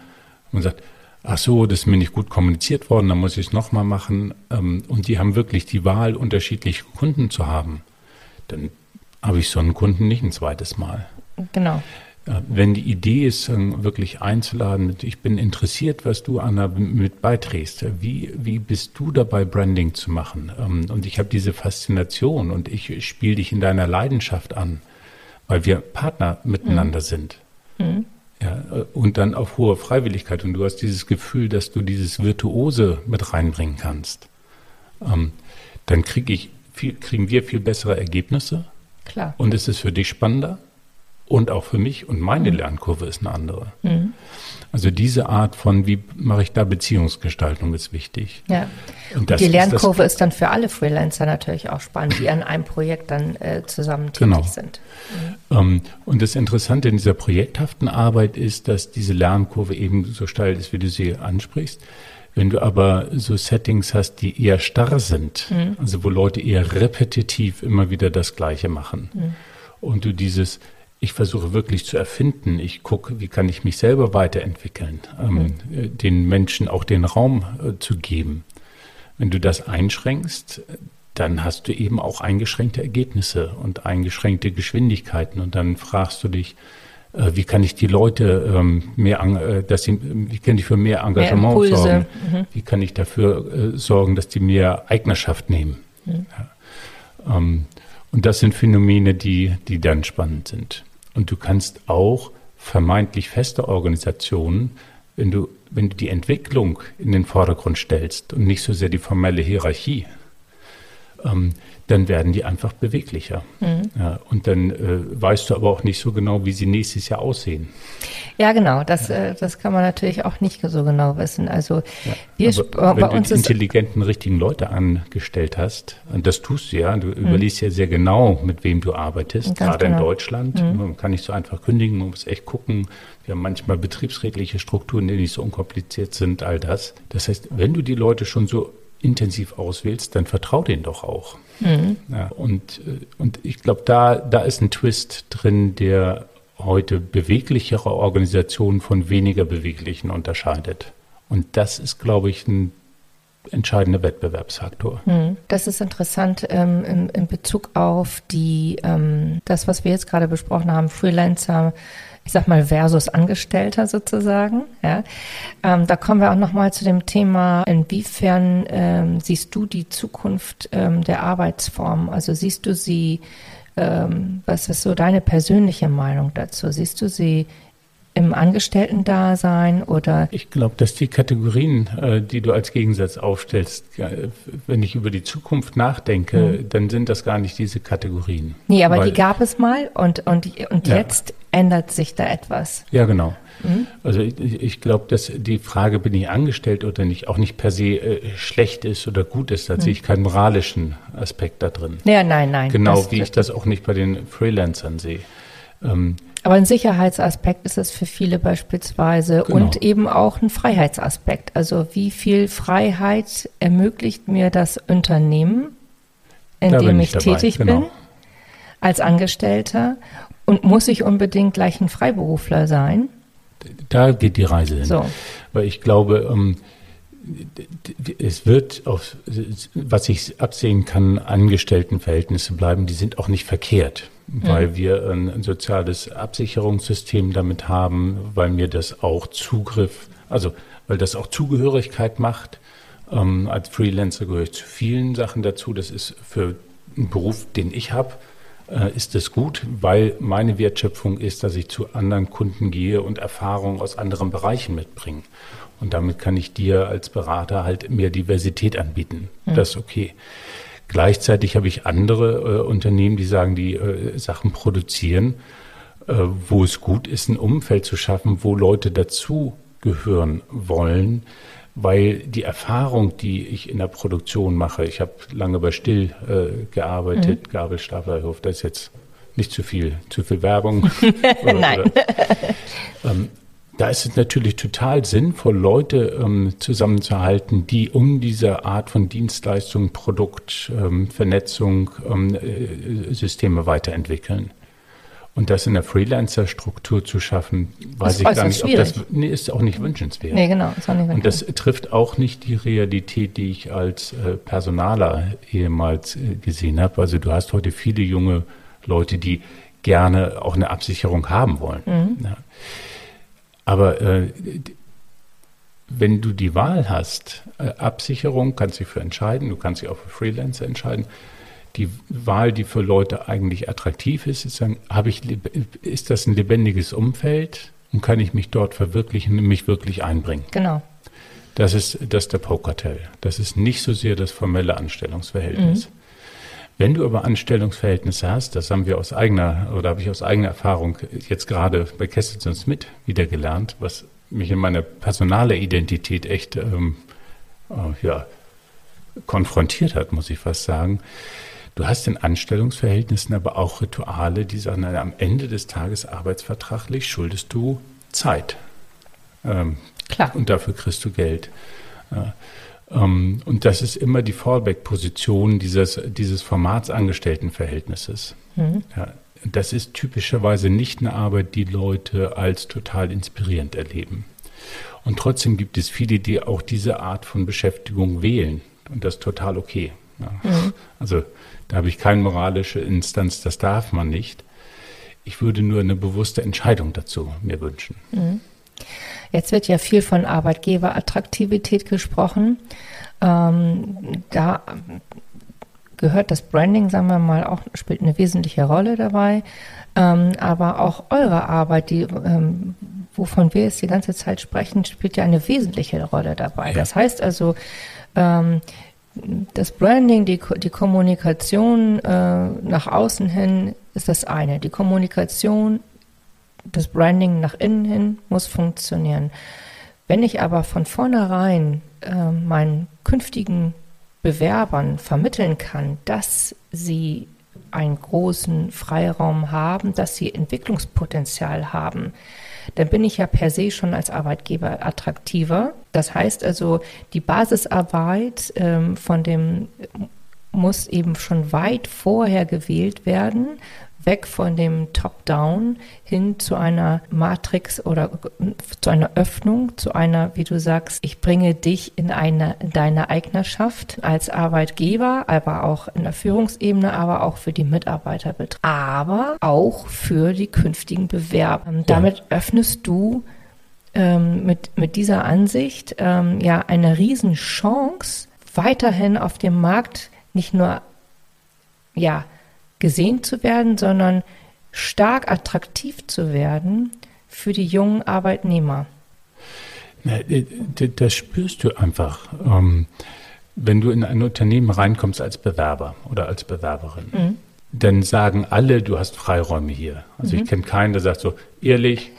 man sagt, ach so, das ist mir nicht gut kommuniziert worden, dann muss ich es nochmal machen. Ähm, und die haben wirklich die Wahl, unterschiedliche Kunden zu haben, dann habe ich so einen Kunden nicht ein zweites Mal. Genau. Wenn die Idee ist, wirklich einzuladen, ich bin interessiert, was du, Anna, mit beiträgst. Wie, wie bist du dabei, Branding zu machen? Ähm, und ich habe diese Faszination und ich spiele dich in deiner Leidenschaft an, weil wir Partner miteinander mhm. sind. Mhm. Ja, äh, und dann auf hohe Freiwilligkeit. Und du hast dieses Gefühl, dass du dieses Virtuose mit reinbringen kannst. Ähm, dann krieg ich viel, kriegen wir viel bessere Ergebnisse. Klar. Und es ist für dich spannender und auch für mich und meine. Lernkurve ist eine andere. Mhm. Also diese Art von, wie mache ich da Beziehungsgestaltung, ist wichtig. Ja. Und, und die Lernkurve ist, ist, dann für alle Freelancer natürlich auch spannend, die an einem Projekt dann äh, zusammen tätig genau. sind. Mhm. Um, und das Interessante in dieser projekthaften Arbeit ist, dass diese Lernkurve eben so steil ist, wie du sie ansprichst. Wenn du aber so Settings hast, die eher starr sind, mhm. also wo Leute eher repetitiv immer wieder das Gleiche machen, mhm. und du dieses ich versuche wirklich zu erfinden. Ich gucke, wie kann ich mich selber weiterentwickeln, ähm, mhm. den Menschen auch den Raum äh, zu geben. Wenn du das einschränkst, dann hast du eben auch eingeschränkte Ergebnisse und eingeschränkte Geschwindigkeiten. Und dann fragst du dich, äh, wie kann ich die Leute ähm, mehr, äh, dass sie, wie kann ich für mehr Engagement mehr sorgen? Mhm. Wie kann ich dafür äh, sorgen, dass die mehr Eignerschaft nehmen? Mhm. Ja. Ähm, und das sind Phänomene, die, die dann spannend sind. Und du kannst auch vermeintlich feste Organisationen, wenn du, wenn du die Entwicklung in den Vordergrund stellst und nicht so sehr die formelle Hierarchie, ähm, dann werden die einfach beweglicher. Mhm. Ja, und dann äh, weißt du aber auch nicht so genau, wie sie nächstes Jahr aussehen. Ja, genau. Das, äh, das kann man natürlich auch nicht so genau wissen. Also Ja, wir aber bei wenn du uns die ist intelligenten, richtigen Leute angestellt hast, und das tust du ja, du Mhm. überlegst ja sehr genau, mit wem du arbeitest, gerade in genau. Deutschland. Man kann nicht so einfach kündigen, man muss echt gucken. Wir haben manchmal betriebsrechtliche Strukturen, die nicht so unkompliziert sind, all das. Das heißt, wenn du die Leute schon so intensiv auswählst, dann vertrau denen doch auch. Mhm. Ja, und, äh, und ich glaube, da, da ist ein Twist drin, der heute beweglichere Organisationen von weniger beweglichen unterscheidet. Und das ist, glaube ich, ein entscheidender Wettbewerbsfaktor. Hm, Das ist interessant ähm, in, in Bezug auf die ähm, das, was wir jetzt gerade besprochen haben, Freelancer, ich sag mal versus Angestellter sozusagen. Ja, ähm, da kommen wir auch noch mal zu dem Thema: Inwiefern ähm, siehst du die Zukunft ähm, der Arbeitsform? Also siehst du sie? Ähm, was ist so deine persönliche Meinung dazu? Siehst du sie im Angestellten-Dasein oder Ich glaube, dass die Kategorien, äh, die du als Gegensatz aufstellst, wenn ich über die Zukunft nachdenke, dann sind das gar nicht diese Kategorien. Nee, aber Weil- die gab es mal und, und, und Ja. jetzt ändert sich da etwas. Ja, genau. Also ich, ich glaube, dass die Frage, bin ich angestellt oder nicht, auch nicht per se äh, schlecht ist oder gut ist. Da sehe ich keinen moralischen Aspekt da drin. Ja, nein, nein. Genau wie ich das auch nicht bei den Freelancern sehe. Ähm, Aber ein Sicherheitsaspekt ist es für viele beispielsweise Genau. und eben auch ein Freiheitsaspekt. Also wie viel Freiheit ermöglicht mir das Unternehmen, in Da dem ich ich tätig genau. bin, als Angestellter? Und muss ich unbedingt gleich ein Freiberufler sein? da geht die Reise hin. So. Weil ich glaube, ähm, es wird auf, was ich absehen kann, Angestelltenverhältnisse bleiben, die sind auch nicht verkehrt, weil wir ein, soziales Absicherungssystem damit haben, weil mir das auch Zugriff, also weil das auch Zugehörigkeit macht. Ähm, als Freelancer gehöre ich zu vielen Sachen dazu. Das ist für einen Beruf, den ich habe, äh, ist es gut, weil meine Wertschöpfung ist, dass ich zu anderen Kunden gehe und Erfahrungen aus anderen Bereichen mitbringe. Und damit kann ich dir als Berater halt mehr Diversität anbieten. Das ist okay. Gleichzeitig habe ich andere äh, Unternehmen, die sagen, die äh, Sachen produzieren, äh, wo es gut ist, ein Umfeld zu schaffen, wo Leute dazugehören wollen, weil die Erfahrung, die ich in der Produktion mache, ich habe lange bei Still äh, gearbeitet, Gabelstapler, ich hoffe, das ist jetzt nicht zu viel, zu viel Werbung. Nein. Oder, ähm, da ist es natürlich total sinnvoll, Leute ähm, zusammenzuhalten, die um diese Art von Dienstleistung, Produkt, ähm, Vernetzung, ähm, äh, Systeme weiterentwickeln. Und das in der Freelancer-Struktur zu schaffen, weiß Ist ich gar nicht, ob das schwierig. nee, ist auch nicht wünschenswert. Nee, genau. Ist auch nicht Und das trifft auch nicht die Realität, die ich als äh, Personaler ehemals äh, gesehen habe. Also du hast heute viele junge Leute, die gerne auch eine Absicherung haben wollen. Ja. Aber äh, wenn du die Wahl hast, äh, Absicherung, kannst dich für entscheiden, du kannst dich auch für Freelancer entscheiden. Die Wahl, die für Leute eigentlich attraktiv ist, ist sagen, habe ich, ist das ein lebendiges Umfeld und kann ich mich dort verwirklichen und mich wirklich einbringen? genau. Das ist, das ist der Pokertell. Das ist nicht so sehr das formelle Anstellungsverhältnis. Wenn du aber Anstellungsverhältnisse hast, das haben wir aus eigener oder habe ich aus eigener Erfahrung jetzt gerade bei Kessels Smith wieder gelernt, was mich in meiner personale Identität echt ähm, äh, ja, konfrontiert hat, muss ich fast sagen. Du hast in Anstellungsverhältnissen aber auch Rituale, die sagen, am Ende des Tages arbeitsvertraglich schuldest du Zeit. Ähm, Klar. und dafür kriegst du Geld. Ja. Ähm, und das ist immer die Fallback-Position dieses, dieses Formats Angestelltenverhältnisses. Ja. Das ist typischerweise nicht eine Arbeit, die Leute als total inspirierend erleben. Und trotzdem gibt es viele, die auch diese Art von Beschäftigung wählen. Und das ist total okay. Ja. Also da habe ich keine moralische Instanz, das darf man nicht. Ich würde nur eine bewusste Entscheidung dazu mir wünschen. Jetzt wird ja viel von Arbeitgeberattraktivität gesprochen. Ähm, da gehört das Branding, sagen wir mal, auch spielt eine wesentliche Rolle dabei. Ähm, aber auch eure Arbeit, die, ähm, wovon wir jetzt die ganze Zeit sprechen, spielt ja eine wesentliche Rolle dabei. Ja. Das heißt also, ähm, das Branding, die, die Kommunikation äh, nach außen hin ist das eine. Die Kommunikation das Branding nach innen hin muss funktionieren. Wenn ich aber von vornherein äh, meinen künftigen Bewerbern vermitteln kann, dass sie einen großen Freiraum haben, dass sie Entwicklungspotenzial haben, dann bin ich ja per se schon als Arbeitgeber attraktiver. Das heißt also, die Basisarbeit ähm, von dem muss eben schon weit vorher gewählt werden, weg von dem Top-Down hin zu einer Matrix oder zu einer Öffnung, zu einer, wie du sagst, ich bringe dich in eine in deine Eignerschaft als Arbeitgeber, aber auch in der Führungsebene, aber auch für die Mitarbeiter, aber auch für die künftigen Bewerber. Ja. Damit öffnest du ähm, mit, mit dieser Ansicht ähm, ja eine Riesenchance, weiterhin auf dem Markt nicht nur ja gesehen zu werden, sondern stark attraktiv zu werden für die jungen Arbeitnehmer. Das spürst du einfach. Ähm, wenn du in ein Unternehmen reinkommst als Bewerber oder als Bewerberin, mhm. dann sagen alle, du hast Freiräume hier. Also mhm. ich kenne keinen, der sagt so, ehrlich,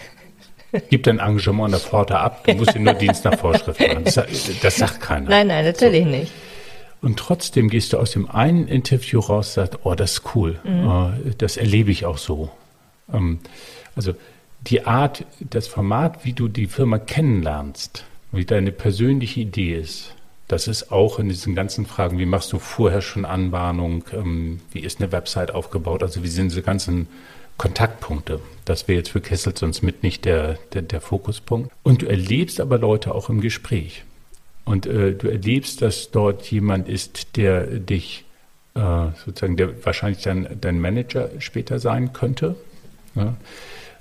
gib dein Engagement an der Pforte ab, du musst dir nur Dienst nach Vorschrift machen. Das, das sagt keiner. Nein, nein, natürlich so. nicht. Und trotzdem gehst du aus dem einen Interview raus und sagst, oh, das ist cool. Mhm. Äh, das erlebe ich auch so. Ähm, also die Art, das Format, wie du die Firma kennenlernst, wie deine persönliche Idee ist, das ist auch in diesen ganzen Fragen, wie machst du vorher schon Anbahnung, ähm, wie ist eine Website aufgebaut, also wie sind diese ganzen Kontaktpunkte. Das wäre jetzt für Kessel sonst mit nicht der, der, der Fokuspunkt. Und du erlebst aber Leute auch im Gespräch. Und äh, du erlebst, dass dort jemand ist, der dich äh, sozusagen, der wahrscheinlich dann dein Manager später sein könnte. Ja?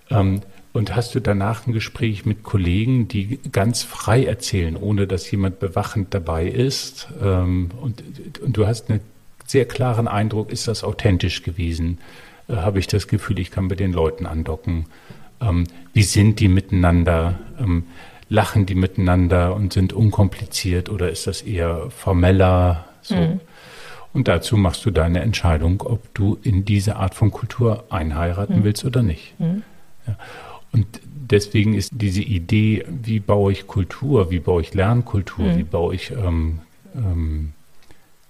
Ähm, und hast du danach ein Gespräch mit Kollegen, die ganz frei erzählen, ohne dass jemand bewachend dabei ist. Ähm, und, und du hast einen sehr klaren Eindruck, ist das authentisch gewesen? Äh, Habe ich das Gefühl, ich kann bei den Leuten andocken? Ähm, wie sind die miteinander? Ähm, lachen die miteinander und sind unkompliziert oder ist das eher formeller? So. Mhm. Und dazu machst du deine Entscheidung, ob du in diese Art von Kultur einheiraten mhm. willst oder nicht. Mhm. Ja. Und deswegen ist diese Idee, wie baue ich Kultur, wie baue ich Lernkultur, mhm. wie baue ich ähm, ähm,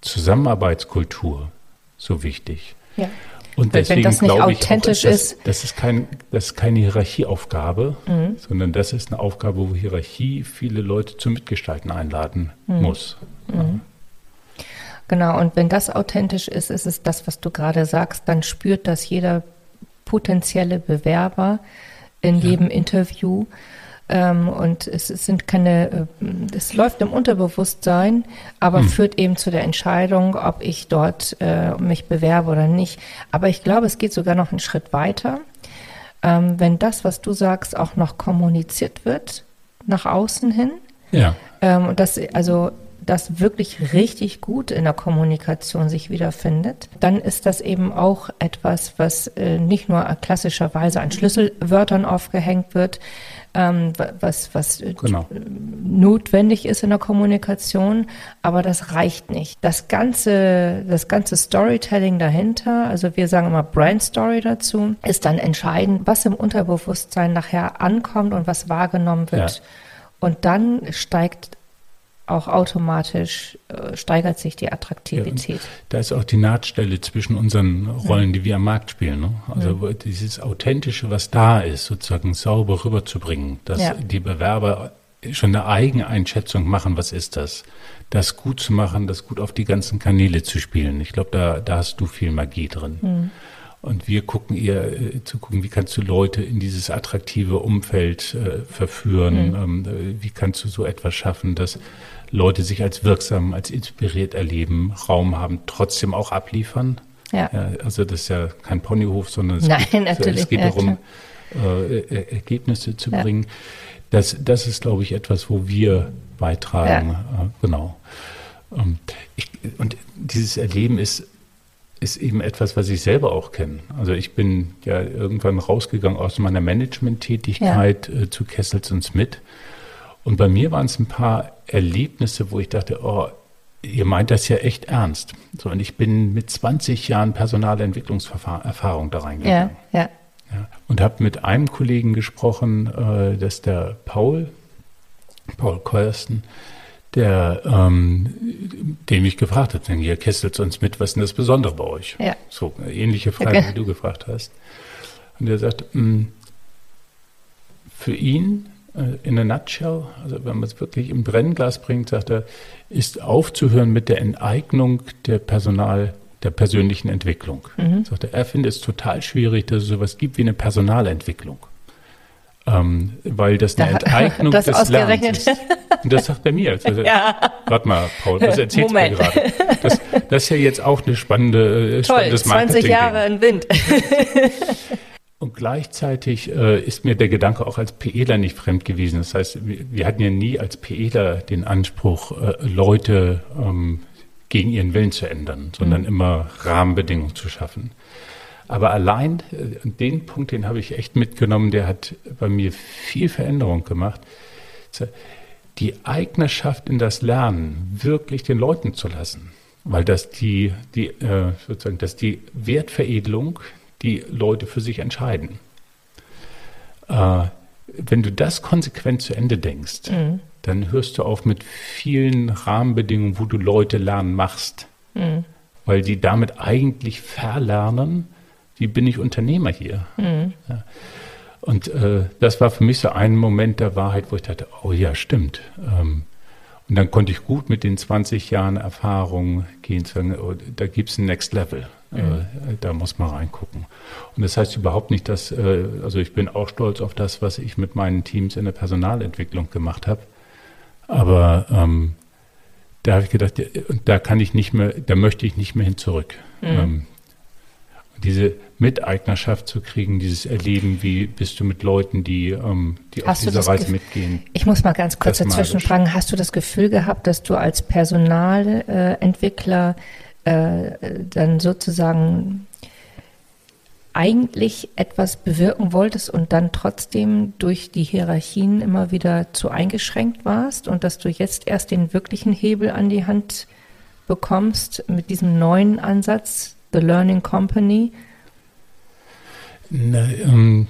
Zusammenarbeitskultur so wichtig. Ja. Und deswegen Wenn das nicht authentisch ich auch, ist. Das, ist kein, das ist keine Hierarchieaufgabe, mhm. sondern das ist eine Aufgabe, wo Hierarchie viele Leute zum Mitgestalten einladen mhm. muss. Mhm. Genau, und wenn das authentisch ist, ist es das, was du gerade sagst, dann spürt das jeder potenzielle Bewerber in ja. jedem Interview. Ähm, und es, es, sind keine, äh, es läuft im Unterbewusstsein, aber hm. führt eben zu der Entscheidung, ob ich dort äh, mich bewerbe oder nicht. Aber ich glaube, es geht sogar noch einen Schritt weiter. Ähm, wenn das, was du sagst, auch noch kommuniziert wird nach außen hin. Ja. Ähm, und das, also das wirklich richtig gut in der Kommunikation sich wiederfindet, dann ist das eben auch etwas, was äh, nicht nur klassischerweise an Schlüsselwörtern aufgehängt wird, ähm, was, was äh, genau. notwendig ist in der Kommunikation, aber das reicht nicht. Das ganze, das ganze Storytelling dahinter, also wir sagen immer Brand Story dazu, ist dann entscheidend, was im Unterbewusstsein nachher ankommt und was wahrgenommen wird. Ja. Und dann steigt auch automatisch äh, steigert sich die Attraktivität. Ja, da ist auch die Nahtstelle zwischen unseren Rollen, die wir am Markt spielen. Ne? Also ja. dieses Authentische, was da ist, sozusagen sauber rüberzubringen, dass ja. die Bewerber schon eine Eigeneinschätzung machen, was ist das? Das gut zu machen, das gut auf die ganzen Kanäle zu spielen. Ich glaube, da, da hast du viel Magie drin. Mhm. Und wir gucken eher äh, zu gucken, wie kannst du Leute in dieses attraktive Umfeld äh, verführen? Mhm. Ähm, äh, wie kannst du so etwas schaffen, dass Leute sich als wirksam, als inspiriert erleben, Raum haben, trotzdem auch abliefern? Ja. ja also das ist ja kein Ponyhof, sondern es Nein, geht, natürlich. es geht ja, darum, äh, Ergebnisse zu ja. bringen. Das, das ist, glaube ich, etwas, wo wir beitragen. Genau. Ähm, ich, und dieses Erleben ist ist eben etwas, was ich selber auch kenne. Also ich bin ja irgendwann rausgegangen aus meiner Management-Tätigkeit ja. äh, zu Kessels und Smith. Und bei mir waren es ein paar Erlebnisse, wo ich dachte, oh, ihr meint das ja echt ernst. So, und ich bin mit 20 Jahren Personalentwicklungserfahrung da reingegangen. Ja, ja. Ja, und habe mit einem Kollegen gesprochen, äh, das ist der Paul, Paul Keuersten, der, ähm, den mich gefragt hat, ihr kästelt uns mit, was ist denn das Besondere bei euch? Ja. So, eine ähnliche Frage, okay. wie du gefragt hast. Und er sagt, mh, hm, für ihn, äh, in a nutshell, also wenn man es wirklich im Brennglas bringt, sagt er, ist aufzuhören mit der Enteignung der Personal, der persönlichen Entwicklung. Mhm. Sagt er, er findet es total schwierig, dass es sowas gibt wie eine Personalentwicklung. Ähm, weil das eine Enteignung das des Lernens ist. Und das sagt er mir. Also, ja. Warte mal, Paul, was erzählst du mir gerade? Das, das, ist ja jetzt auch eine spannende, Toll, spannendes 20 Jahre in Wind. Und gleichzeitig äh, ist mir der Gedanke auch als PEler nicht fremd gewesen. Das heißt, wir, wir hatten ja nie als PEler den Anspruch, äh, Leute ähm, gegen ihren Willen zu ändern, sondern mhm. immer Rahmenbedingungen zu schaffen. Aber allein äh, den Punkt, den habe ich echt mitgenommen, der hat bei mir viel Veränderung gemacht. Die Eignerschaft in das Lernen wirklich den Leuten zu lassen, weil das die, die äh, sozusagen, dass die Wertveredelung die Leute für sich entscheiden. Äh, wenn du das konsequent zu Ende denkst, mhm. dann hörst du auf mit vielen Rahmenbedingungen, wo du Leute lernen machst. Mhm. Weil die damit eigentlich verlernen, wie bin ich Unternehmer hier. Mhm. Ja. Und äh, das war für mich so ein Moment der Wahrheit, wo ich dachte, oh ja, stimmt. Ähm, und dann konnte ich gut mit den 20 Jahren Erfahrung gehen, sagen, oh, da gibt es ein Next Level. Mhm. Äh, da muss man reingucken. Und das heißt überhaupt nicht, dass, äh, also ich bin auch stolz auf das, was ich mit meinen Teams in der Personalentwicklung gemacht habe. Aber ähm, da habe ich gedacht, da kann ich nicht mehr, da möchte ich nicht mehr hin zurück. Mhm. Ähm, diese Miteignerschaft zu kriegen, dieses Erleben, wie bist du mit Leuten, die, ähm, die auf dieser Reise mitgehen. Ich muss mal ganz kurz dazwischen fragen, hast du das Gefühl gehabt, dass du als Personalentwickler äh, dann sozusagen eigentlich etwas bewirken wolltest und dann trotzdem durch die Hierarchien immer wieder zu eingeschränkt warst und dass du jetzt erst den wirklichen Hebel an die Hand bekommst mit diesem neuen Ansatz, The Learning Company? Na, ähm,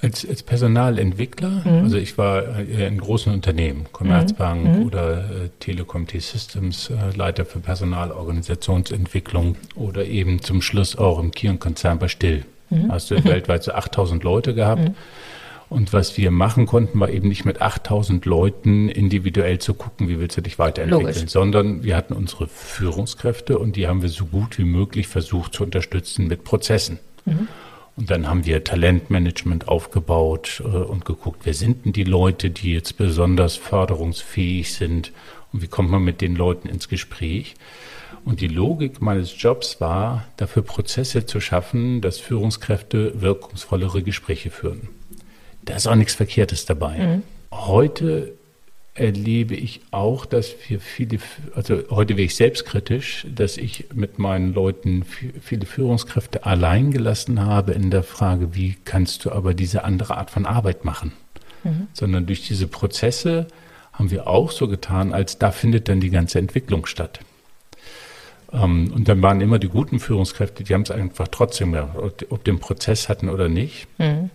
als, als Personalentwickler, mhm. also ich war in großen Unternehmen, Commerzbank mhm. mhm. oder äh, Telekom T-Systems, äh, Leiter für Personalorganisationsentwicklung oder eben zum Schluss auch im Kion-Konzern bei Still. Mhm. Hast du mhm. weltweit so 8000 Leute gehabt. Und was wir machen konnten, war eben nicht mit 8000 Leuten individuell zu gucken, wie willst du dich weiterentwickeln, Logisch. sondern wir hatten unsere Führungskräfte und die haben wir so gut wie möglich versucht zu unterstützen mit Prozessen. Mhm. Und dann haben wir Talentmanagement aufgebaut äh, und geguckt, wer sind denn die Leute, die jetzt besonders förderungsfähig sind und wie kommt man mit den Leuten ins Gespräch. Und die Logik meines Jobs war, dafür Prozesse zu schaffen, dass Führungskräfte wirkungsvollere Gespräche führen. Da ist auch nichts Verkehrtes dabei. Mhm. Heute erlebe ich auch, dass wir viele, also heute wäre ich selbstkritisch, dass ich mit meinen Leuten viele Führungskräfte allein gelassen habe in der Frage, wie kannst du aber diese andere Art von Arbeit machen? Mhm. Sondern durch diese Prozesse haben wir auch so getan, als da findet dann die ganze Entwicklung statt. Ähm, und dann waren immer die guten Führungskräfte, die haben es einfach trotzdem gemacht, ob den Prozess hatten oder nicht. Mhm.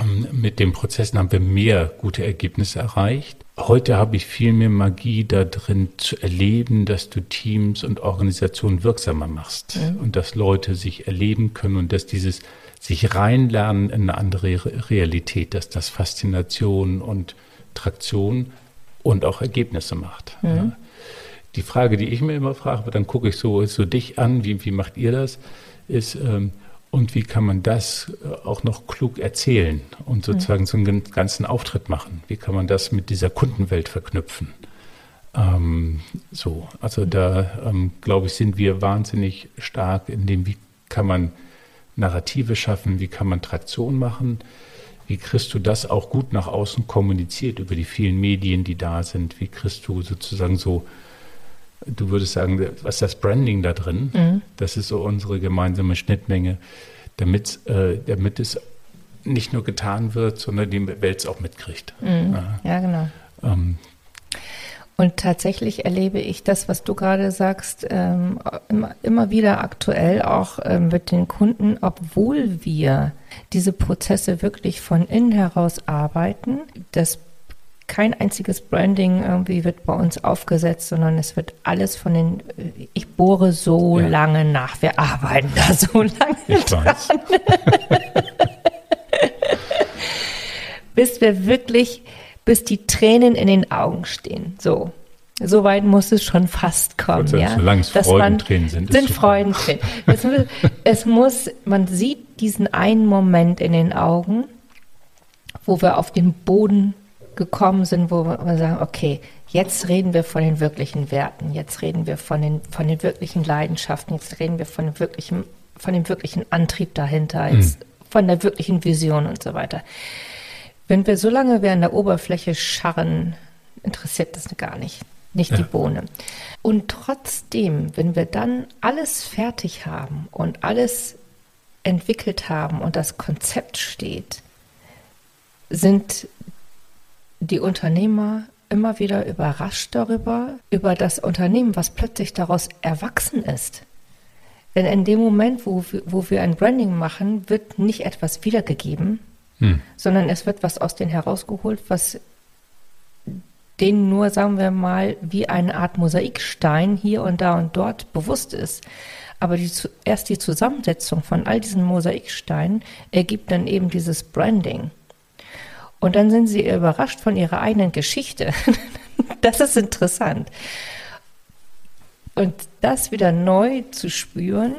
Ähm, mit den Prozessen haben wir mehr gute Ergebnisse erreicht. Heute habe ich viel mehr Magie da drin zu erleben, dass du Teams und Organisationen wirksamer machst ja. und dass Leute sich erleben können und dass dieses sich reinlernen in eine andere Realität, dass das Faszination und Traktion und auch Ergebnisse macht. Ja. Ja. Die Frage, die ich mir immer frage, aber dann gucke ich so, so dich an, wie, wie macht ihr das, ist, ähm, und wie kann man das äh, auch noch klug erzählen und sozusagen so einen ganzen Auftritt machen? Wie kann man das mit dieser Kundenwelt verknüpfen? Ähm, so, also da ähm, glaube ich, sind wir wahnsinnig stark in dem, wie kann man Narrative schaffen, wie kann man Traktion machen, wie kriegst du das auch gut nach außen kommuniziert über die vielen Medien, die da sind, wie kriegst du sozusagen so du würdest sagen, was ist das Branding da drin? Mhm. Das ist so unsere gemeinsame Schnittmenge, damit, äh, damit es nicht nur getan wird, sondern die Welt es auch mitkriegt. Mhm. Ja. ja. genau. Ähm, Und tatsächlich erlebe ich das, was du gerade sagst, ähm, immer, immer, wieder aktuell auch ähm, mit den Kunden, obwohl wir diese Prozesse wirklich von innen heraus arbeiten. Das kein einziges Branding irgendwie wird bei uns aufgesetzt, sondern es wird alles von den, ich bohre so ja. lange nach, wir arbeiten da so lange ich dran. Weiß. bis wir wirklich, bis die Tränen in den Augen stehen. So. So weit muss es schon fast kommen, Gott, ja. Solange es Freudentränen sind. Sind Freudentränen. es, es muss, man sieht diesen einen Moment in den Augen, wo wir auf den Boden gekommen sind, wo wir sagen, okay, jetzt reden wir von den wirklichen Werten, jetzt reden wir von den, von den wirklichen Leidenschaften, jetzt reden wir von dem wirklichen, von dem wirklichen Antrieb dahinter, jetzt mhm. von der wirklichen Vision und so weiter. Wenn wir so lange wir an der Oberfläche scharren, interessiert das gar nicht, nicht ja. die Bohne. Und trotzdem, wenn wir dann alles fertig haben und alles entwickelt haben und das Konzept steht, sind die Unternehmer immer wieder überrascht darüber, über das Unternehmen, was plötzlich daraus erwachsen ist. Denn in dem Moment, wo, wo wir ein Branding machen, wird nicht etwas wiedergegeben, hm. sondern es wird was aus denen herausgeholt, was denen nur, sagen wir mal, wie eine Art Mosaikstein hier und da und dort bewusst ist. Aber die, erst die Zusammensetzung von all diesen Mosaiksteinen ergibt dann eben dieses Branding. Und dann sind sie überrascht von ihrer eigenen Geschichte. das ist interessant. Und das wieder neu zu spüren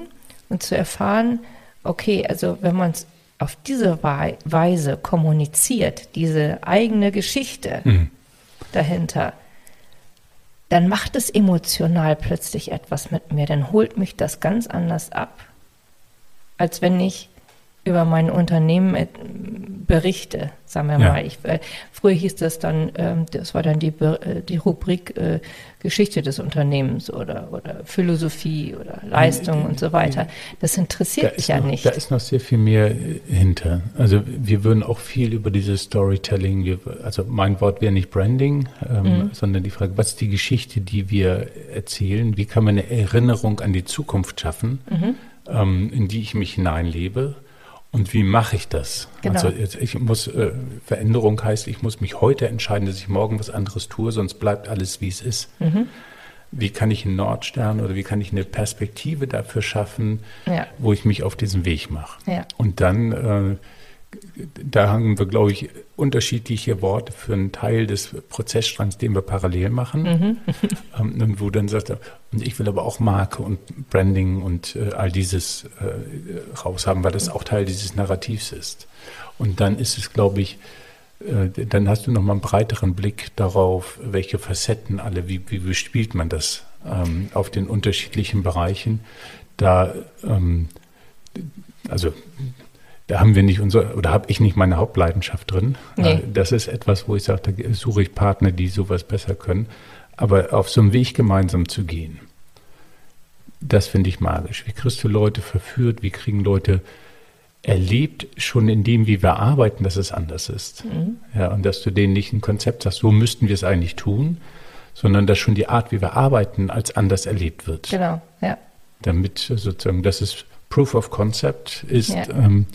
und zu erfahren, okay, also wenn man es auf diese Weise kommuniziert, diese eigene Geschichte mhm. dahinter, dann macht es emotional plötzlich etwas mit mir, dann holt mich das ganz anders ab, als wenn ich über mein Unternehmen äh, berichte, sagen wir ja. mal. Ich, äh, früher hieß das dann, ähm, das war dann die, äh, die Rubrik äh, Geschichte des Unternehmens oder, oder Philosophie oder Leistung und so weiter. Das interessiert mich ja noch, nicht. Da ist noch sehr viel mehr äh, hinter. Also wir würden auch viel über dieses Storytelling, wir, also mein Wort wäre nicht Branding, ähm, mhm. sondern die Frage, was ist die Geschichte, die wir erzählen? Wie kann man eine Erinnerung an die Zukunft schaffen, mhm. ähm, in die ich mich hineinlebe? Und wie mache ich das? Genau. Also ich muss äh, Veränderung heißt, ich muss mich heute entscheiden, dass ich morgen was anderes tue, sonst bleibt alles wie es ist. Mhm. Wie kann ich einen Nordstern oder wie kann ich eine Perspektive dafür schaffen, ja. wo ich mich auf diesen Weg mache? Ja. Und dann äh, da haben wir, glaube ich, unterschiedliche Worte für einen Teil des Prozessstrangs, den wir parallel machen. Mhm. ähm, wo dann sagt er, und ich will aber auch Marke und Branding und äh, all dieses äh, raushaben, weil das auch Teil dieses Narrativs ist. Und dann ist es, glaube ich, äh, dann hast du nochmal einen breiteren Blick darauf, welche Facetten alle, wie, wie bespielt man das ähm, auf den unterschiedlichen Bereichen. Da, ähm, also da haben wir nicht unser, oder habe ich nicht meine Hauptleidenschaft drin. Nee. Äh, das ist etwas, wo ich sage, da suche ich Partner, die sowas besser können. Aber auf so einem Weg gemeinsam zu gehen, das finde ich magisch. Wie kriegst du Leute verführt? Wie kriegen Leute erlebt, schon in dem, wie wir arbeiten, dass es anders ist? Mhm. Ja, und dass du denen nicht ein Konzept sagst, so müssten wir es eigentlich tun, sondern dass schon die Art, wie wir arbeiten, als anders erlebt wird. Genau, ja. Damit sozusagen, das ist Proof of Concept ist, ja. ähm,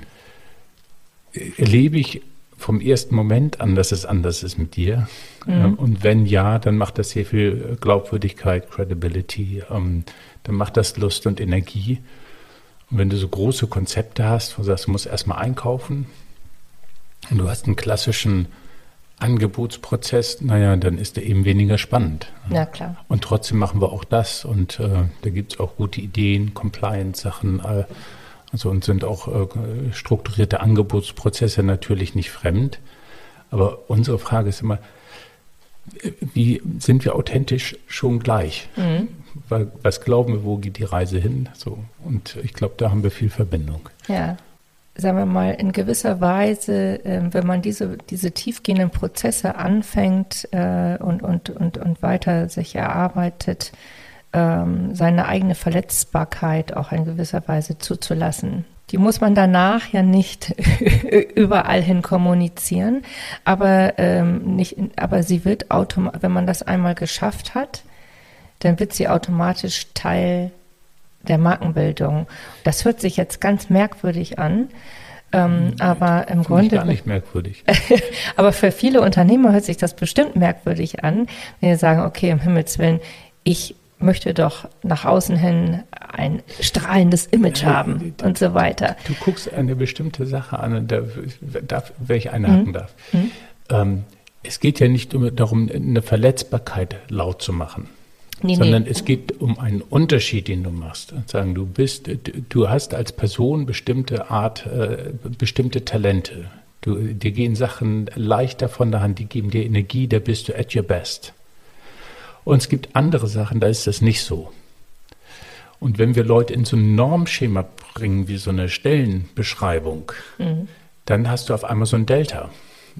erlebe ich vom ersten Moment an, dass es anders ist mit dir. Mhm. Und wenn ja, dann macht das sehr viel Glaubwürdigkeit, Credibility, ähm, dann macht das Lust und Energie. Und wenn du so große Konzepte hast, wo du sagst, du musst erstmal einkaufen und du hast einen klassischen Angebotsprozess, naja, dann ist der eben weniger spannend. Ja, klar. Und trotzdem machen wir auch das und äh, da gibt es auch gute Ideen, Compliance-Sachen. Äh, also uns sind auch äh, strukturierte Angebotsprozesse natürlich nicht fremd. Aber unsere Frage ist immer, wie sind wir authentisch schon gleich? Mhm. Was glauben wir, wo geht die Reise hin? So, und ich glaube, da haben wir viel Verbindung. Ja, sagen wir mal, in gewisser Weise, äh, wenn man diese, diese tiefgehenden Prozesse anfängt äh, und, und, und, und weiter sich erarbeitet, ähm, seine eigene Verletzbarkeit auch in gewisser Weise zuzulassen. Die muss man danach ja nicht überall hin kommunizieren, aber ähm, nicht, aber sie wird automatisch, wenn man das einmal geschafft hat, dann wird sie automatisch Teil der Markenbildung. Das hört sich jetzt ganz merkwürdig an. Ähm, aber im Grunde. gar nicht merkwürdig. aber für viele Unternehmer hört sich das bestimmt merkwürdig an, wenn sie sagen, okay, im Himmels Willen, ich möchte doch nach außen hin ein strahlendes Image haben und so weiter. Du guckst eine bestimmte Sache an, und da, darf, wenn ich einhaken mhm. darf. Mhm. Ähm, es geht ja nicht darum, eine Verletzbarkeit laut zu machen. Nee, sondern nee. es geht um einen Unterschied, den du machst. Und sagen, du bist, du hast als Person bestimmte Art, äh, bestimmte Talente. Du, dir gehen Sachen leichter von der Hand, die geben dir Energie, da bist du at your best. Und es gibt andere Sachen, da ist das nicht so. Und wenn wir Leute in so ein Normschema bringen, wie so eine Stellenbeschreibung, mhm. dann hast du auf einmal so ein Delta.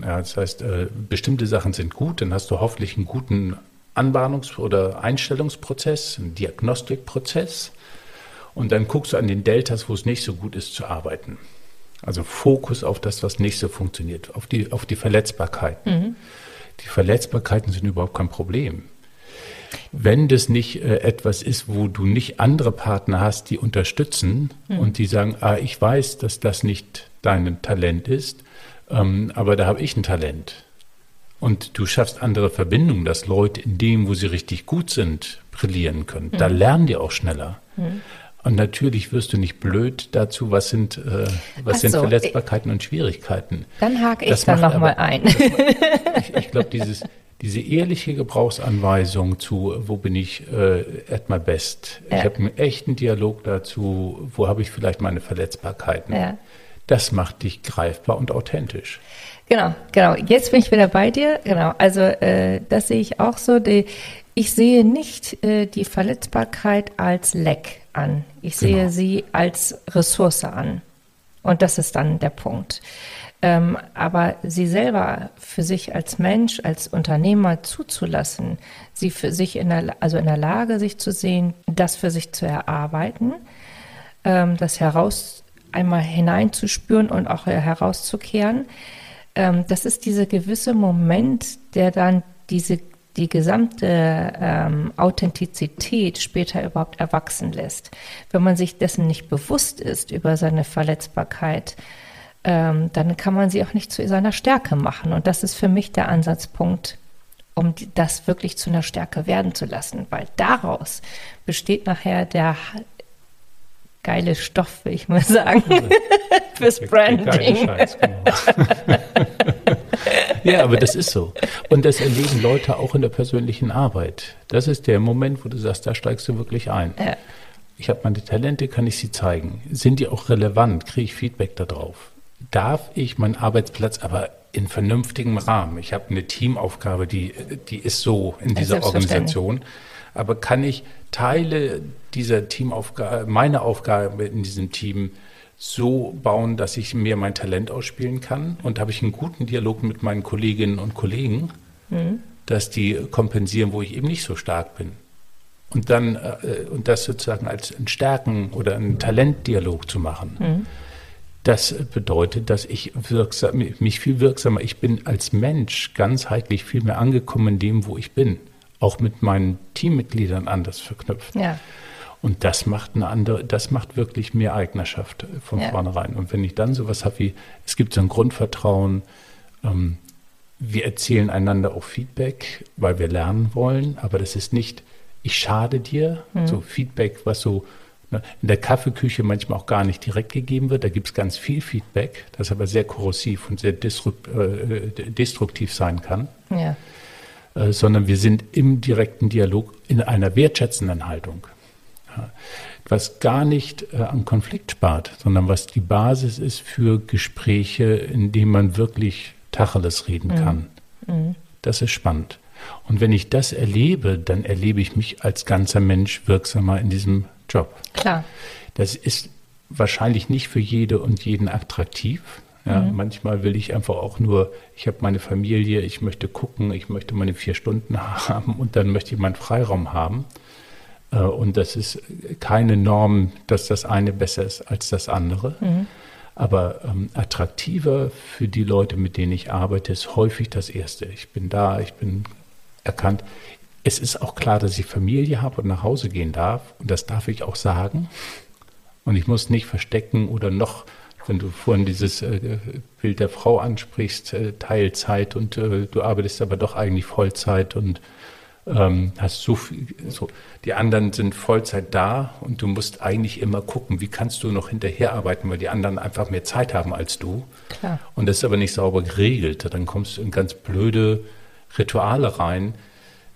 Ja, das heißt, äh, bestimmte Sachen sind gut, dann hast du hoffentlich einen guten Anbahnungs- oder Einstellungsprozess, einen Diagnostikprozess. Und dann guckst du an den Deltas, wo es nicht so gut ist zu arbeiten. Also Fokus auf das, was nicht so funktioniert, auf die, auf die Verletzbarkeiten. Mhm. Die Verletzbarkeiten sind überhaupt kein Problem. Wenn das nicht äh, etwas ist, wo du nicht andere Partner hast, die unterstützen mhm. und die sagen, ah, ich weiß, dass das nicht dein Talent ist, ähm, aber da habe ich ein Talent. Und du schaffst andere Verbindungen, dass Leute in dem, wo sie richtig gut sind, brillieren können. Mhm. Da lernen die auch schneller. Mhm. Und natürlich wirst du nicht blöd dazu, was sind, äh, was sind Verletzbarkeiten ich, und Schwierigkeiten. Dann hake ich das dann nochmal ein. Macht, ich, ich glaube, dieses, diese ehrliche Gebrauchsanweisung zu, wo bin ich äh, at my best. Ja. Ich habe einen echten Dialog dazu, wo habe ich vielleicht meine Verletzbarkeiten. Ja. Das macht dich greifbar und authentisch. Genau, genau. Jetzt bin ich wieder bei dir. Genau. Also äh, das sehe ich auch so. Die, ich sehe nicht äh, die Verletzbarkeit als Leck an. Ich genau. sehe sie als Ressource an. Und das ist dann der Punkt. Ähm, aber sie selber für sich als Mensch, als Unternehmer zuzulassen, sie für sich in der, also in der Lage, sich zu sehen, das für sich zu erarbeiten, ähm, das heraus einmal hineinzuspüren und auch herauszukehren, ähm, das ist dieser gewisse Moment, der dann diese die gesamte ähm, Authentizität später überhaupt erwachsen lässt. Wenn man sich dessen nicht bewusst ist über seine Verletzbarkeit, ähm, dann kann man sie auch nicht zu seiner Stärke machen. Und das ist für mich der Ansatzpunkt, um das wirklich zu einer Stärke werden zu lassen, weil daraus besteht nachher der geile Stoff, will ich mal sagen, fürs Branding. Scheiß, genau. ja, aber das ist so. Und das erleben Leute auch in der persönlichen Arbeit. Das ist der Moment, wo du sagst, da steigst du wirklich ein. Ja. Ich habe meine Talente, kann ich sie zeigen? Sind die auch relevant? Kriege ich Feedback darauf? Darf ich meinen Arbeitsplatz aber in vernünftigem Rahmen. Ich habe eine Teamaufgabe, die, die ist so in dieser Organisation. Aber kann ich Teile dieser Teamaufgabe, meine Aufgabe in diesem Team so bauen, dass ich mir mein Talent ausspielen kann? Und habe ich einen guten Dialog mit meinen Kolleginnen und Kollegen, mhm. dass die kompensieren, wo ich eben nicht so stark bin? Und dann, äh, und das sozusagen als einen Stärken- oder einen Talentdialog zu machen. Mhm das bedeutet, dass ich wirksam, mich viel wirksamer, ich bin als Mensch ganzheitlich viel mehr angekommen in dem, wo ich bin. Auch mit meinen Teammitgliedern anders verknüpft. Ja. Und das macht eine andere, das macht wirklich mehr Eignerschaft von ja. vornherein. Und wenn ich dann sowas habe wie, es gibt so ein Grundvertrauen, ähm, wir erzählen einander auch Feedback, weil wir lernen wollen, aber das ist nicht, ich schade dir, mhm. so Feedback, was so in der Kaffeeküche manchmal auch gar nicht direkt gegeben wird. Da gibt es ganz viel Feedback, das aber sehr korrosiv und sehr äh, destruktiv sein kann. Ja. Äh, sondern wir sind im direkten Dialog in einer wertschätzenden Haltung. Was gar nicht äh, an Konflikt spart, sondern was die Basis ist für Gespräche, in denen man wirklich Tacheles reden mhm. kann. Mhm. Das ist spannend. Und wenn ich das erlebe, dann erlebe ich mich als ganzer Mensch wirksamer in diesem Job. Klar. Das ist wahrscheinlich nicht für jede und jeden attraktiv. Ja, mhm. Manchmal will ich einfach auch nur, ich habe meine Familie, ich möchte gucken, ich möchte meine vier Stunden haben und dann möchte ich meinen Freiraum haben. Äh, und das ist keine Norm, dass das eine besser ist als das andere. Mhm. Aber ähm, attraktiver für die Leute, mit denen ich arbeite, ist häufig das Erste. Ich bin da, ich bin erkannt. Es ist auch klar, dass ich Familie habe und nach Hause gehen darf. Und das darf ich auch sagen. Und ich muss nicht verstecken oder noch, wenn du vorhin dieses äh, Bild der Frau ansprichst, äh, Teilzeit und äh, du arbeitest aber doch eigentlich Vollzeit und ähm, hast so viel, so, die anderen sind Vollzeit da und du musst eigentlich immer gucken, wie kannst du noch hinterher arbeiten, weil die anderen einfach mehr Zeit haben als du. Klar. Und das ist aber nicht sauber geregelt. Dann kommst du in ganz blöde Rituale rein,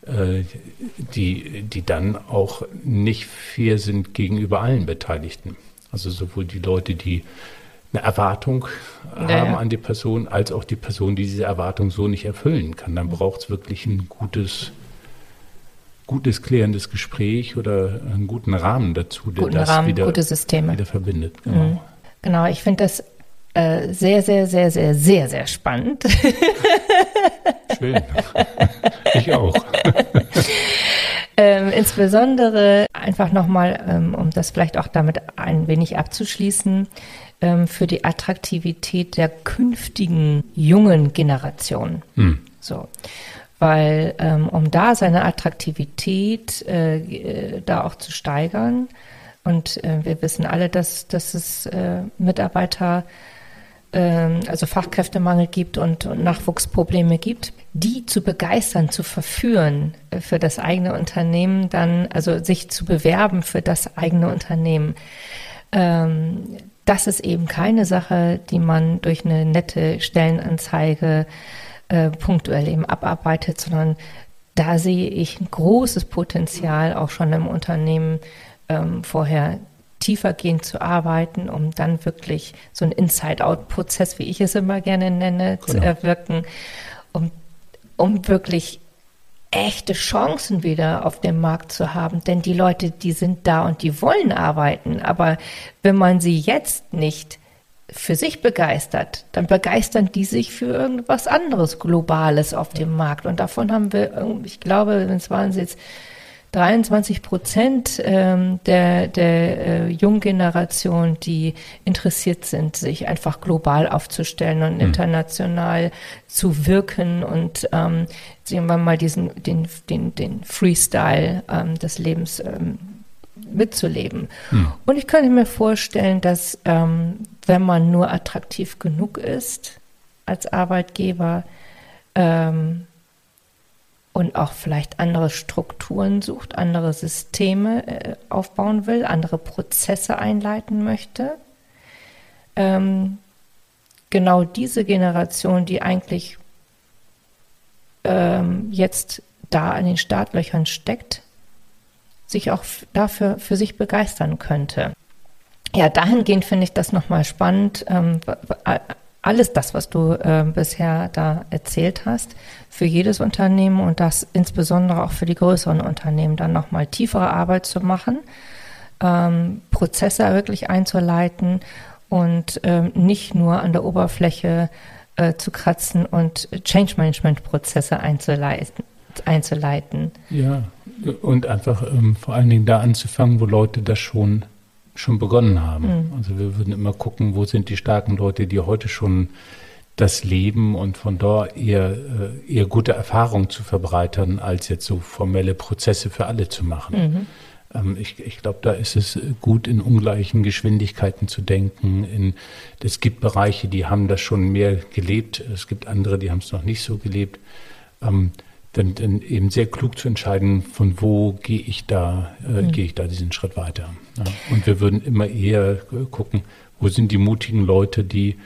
die, die dann auch nicht fair sind gegenüber allen Beteiligten. Also sowohl die Leute, die eine Erwartung ja, haben an die Person, als auch die Person, die diese Erwartung so nicht erfüllen kann. Dann braucht es wirklich ein gutes gutes, klärendes Gespräch oder einen guten Rahmen dazu, der guten das Rahmen, wieder, wieder verbindet. Genau, mhm. genau ich finde das äh, sehr, sehr, sehr, sehr, sehr, sehr spannend. Schön. ich auch. ähm, insbesondere einfach nochmal, ähm, um das vielleicht auch damit ein wenig abzuschließen, ähm, für die Attraktivität der künftigen jungen Generation. Hm. So weil ähm, um da seine Attraktivität äh, da auch zu steigern und äh, wir wissen alle, dass, dass es äh, Mitarbeiter, äh, also Fachkräftemangel gibt und, und Nachwuchsprobleme gibt, die zu begeistern, zu verführen äh, für das eigene Unternehmen, dann also sich zu bewerben für das eigene Unternehmen. Ähm, das ist eben keine Sache, die man durch eine nette Stellenanzeige äh, punktuell eben abarbeitet, sondern da sehe ich ein großes Potenzial auch schon im Unternehmen ähm, vorher tiefergehend zu arbeiten, um dann wirklich so einen Inside-out-Prozess, wie ich es immer gerne nenne, genau. zu erwirken, um, um wirklich echte Chancen wieder auf dem Markt zu haben. Denn die Leute, die sind da und die wollen arbeiten. Aber wenn man sie jetzt nicht für sich begeistert, dann begeistern die sich für irgendwas anderes Globales auf dem Markt. Und davon haben wir, ich glaube, es waren jetzt 23 Prozent ähm, der, der äh, jungen Generation, die interessiert sind, sich einfach global aufzustellen und mhm. international zu wirken und ähm, sehen wir mal diesen den den den Freestyle ähm, des Lebens ähm, mitzuleben. Hm. Und ich könnte mir vorstellen, dass ähm, wenn man nur attraktiv genug ist als Arbeitgeber ähm, und auch vielleicht andere Strukturen sucht, andere Systeme äh, aufbauen will, andere Prozesse einleiten möchte, ähm, genau diese Generation, die eigentlich ähm, jetzt da an den Startlöchern steckt, sich auch dafür für sich begeistern könnte. Ja, dahingehend finde ich das nochmal spannend. Ähm, alles das, was du äh, bisher da erzählt hast, für jedes Unternehmen und das insbesondere auch für die größeren Unternehmen dann nochmal tiefere Arbeit zu machen, ähm, Prozesse wirklich einzuleiten und ähm, nicht nur an der Oberfläche äh, zu kratzen und Change Management Prozesse einzuleiten. einzuleiten. Ja, und einfach ähm, vor allen Dingen da anzufangen, wo Leute das schon, schon begonnen haben. Mhm. Also wir würden immer gucken, wo sind die starken Leute, die heute schon das Leben und von dort eher, äh, eher gute Erfahrungen zu verbreitern, als jetzt so formelle Prozesse für alle zu machen. Mhm. Ähm, ich, ich glaube, da ist es gut, in ungleichen Geschwindigkeiten zu denken. In, es gibt Bereiche, die haben das schon mehr gelebt. Es gibt andere, die haben es noch nicht so gelebt. Dann, dann eben sehr klug zu entscheiden, von wo gehe ich da, äh, mhm. gehe ich da diesen Schritt weiter. Ja. Und wir würden immer eher gucken, wo sind die mutigen Leute, die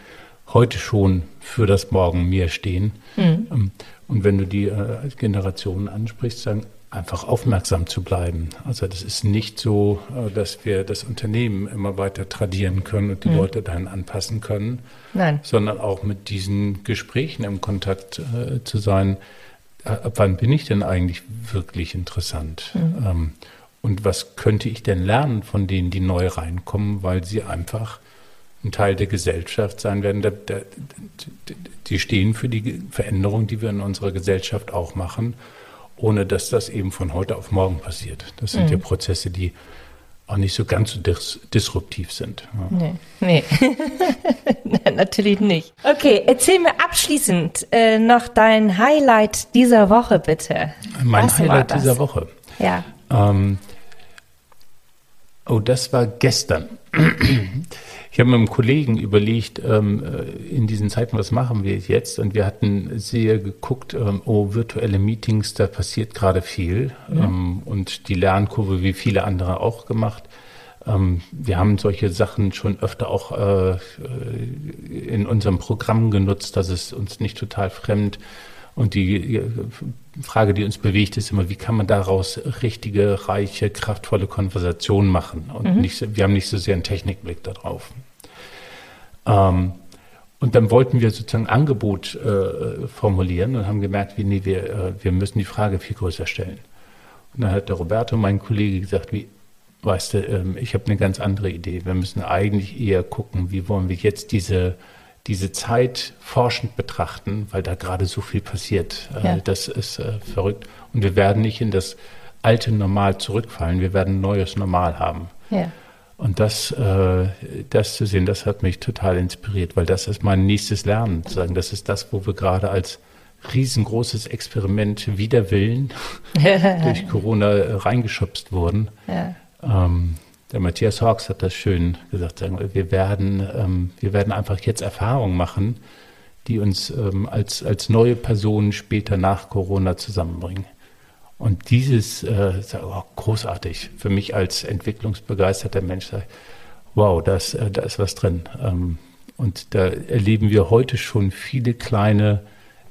heute schon für das Morgen mehr stehen. Mhm. Ähm, und wenn du die äh, Generationen ansprichst, sagen, einfach aufmerksam zu bleiben. Also das ist nicht so, äh, dass wir das Unternehmen immer weiter tradieren können und die mhm. Leute dann anpassen können, Nein. sondern auch mit diesen Gesprächen im Kontakt äh, zu sein ab wann bin ich denn eigentlich wirklich interessant? Mhm. Ähm, und was könnte ich denn lernen von denen, die neu reinkommen, weil sie einfach ein Teil der Gesellschaft sein werden? Da, da, die stehen für die Veränderung, die wir in unserer Gesellschaft auch machen. ohne dass das eben von heute auf morgen passiert. Das sind mhm. ja Prozesse, die auch nicht so ganz so dis disruptiv sind. Ja. Nee, nee. natürlich nicht. Okay, erzähl mir abschließend äh, noch dein Highlight dieser Woche, bitte. Mein Was Highlight dieser Woche. Ja. Ähm, oh, das war gestern. Ich habe mit einem Kollegen überlegt, ähm, äh, in diesen Zeiten, was machen wir jetzt? Und wir hatten sehr geguckt, ähm, oh, virtuelle Meetings, da passiert gerade viel. Ja. Ähm, und die Lernkurve, wie viele andere auch gemacht. Ähm, wir haben solche Sachen schon öfter auch äh, in unserem Programm genutzt. Das ist uns nicht total fremd. Und die Frage, die uns bewegt, ist immer, wie kann man daraus richtige, reiche, kraftvolle Konversationen machen? Und mhm. nicht, wir haben nicht so sehr einen Technikblick darauf. Ähm, und dann wollten wir sozusagen ein Angebot äh, formulieren und haben gemerkt, wie, nee, wir, äh, wir müssen die Frage viel größer stellen. Und dann hat der Roberto, mein Kollege, gesagt, wie, weißt du, ähm, ich habe eine ganz andere Idee. Wir müssen eigentlich eher gucken, wie wollen wir jetzt diese, diese Zeit forschend betrachten, weil da gerade so viel passiert. Äh, ja. Das ist äh, verrückt. Und wir werden nicht in das alte Normal zurückfallen, wir werden ein neues Normal haben. Ja. Und das, äh, das zu sehen, das hat mich total inspiriert, weil das ist mein nächstes Lernen. Sagen, das ist das, wo wir gerade als riesengroßes Experiment wider Willen durch Corona reingeschubst wurden. Ja. Ähm, der Matthias Hawks hat das schön gesagt. Sagen, wir werden, ähm, wir werden einfach jetzt Erfahrungen machen, die uns ähm, als, als neue Personen später nach Corona zusammenbringen. Und dieses, äh, oh, großartig, für mich als entwicklungsbegeisterter Mensch, wow, das, äh, da ist was drin. Ähm, und da erleben wir heute schon viele kleine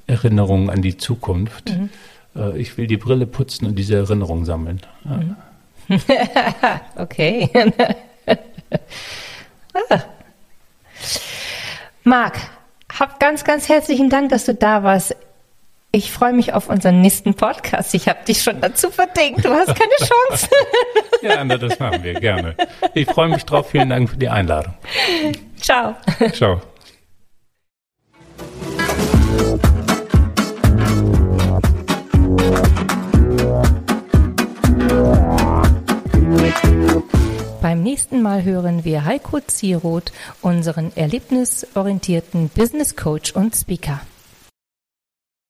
Erinnerungen an die Zukunft. Mhm. Äh, ich will die Brille putzen und diese Erinnerungen sammeln. Mhm. okay. ah. Marc, hab ganz, ganz herzlichen Dank, dass du da warst. Ich freue mich auf unseren nächsten Podcast. Ich habe dich schon dazu verdingt. Du hast keine Chance. ja, Anna, das machen wir gerne. Ich freue mich drauf. Vielen Dank für die Einladung. Ciao. Ciao. Beim nächsten Mal hören wir Heiko Zieroth, unseren erlebnisorientierten Business Coach und Speaker.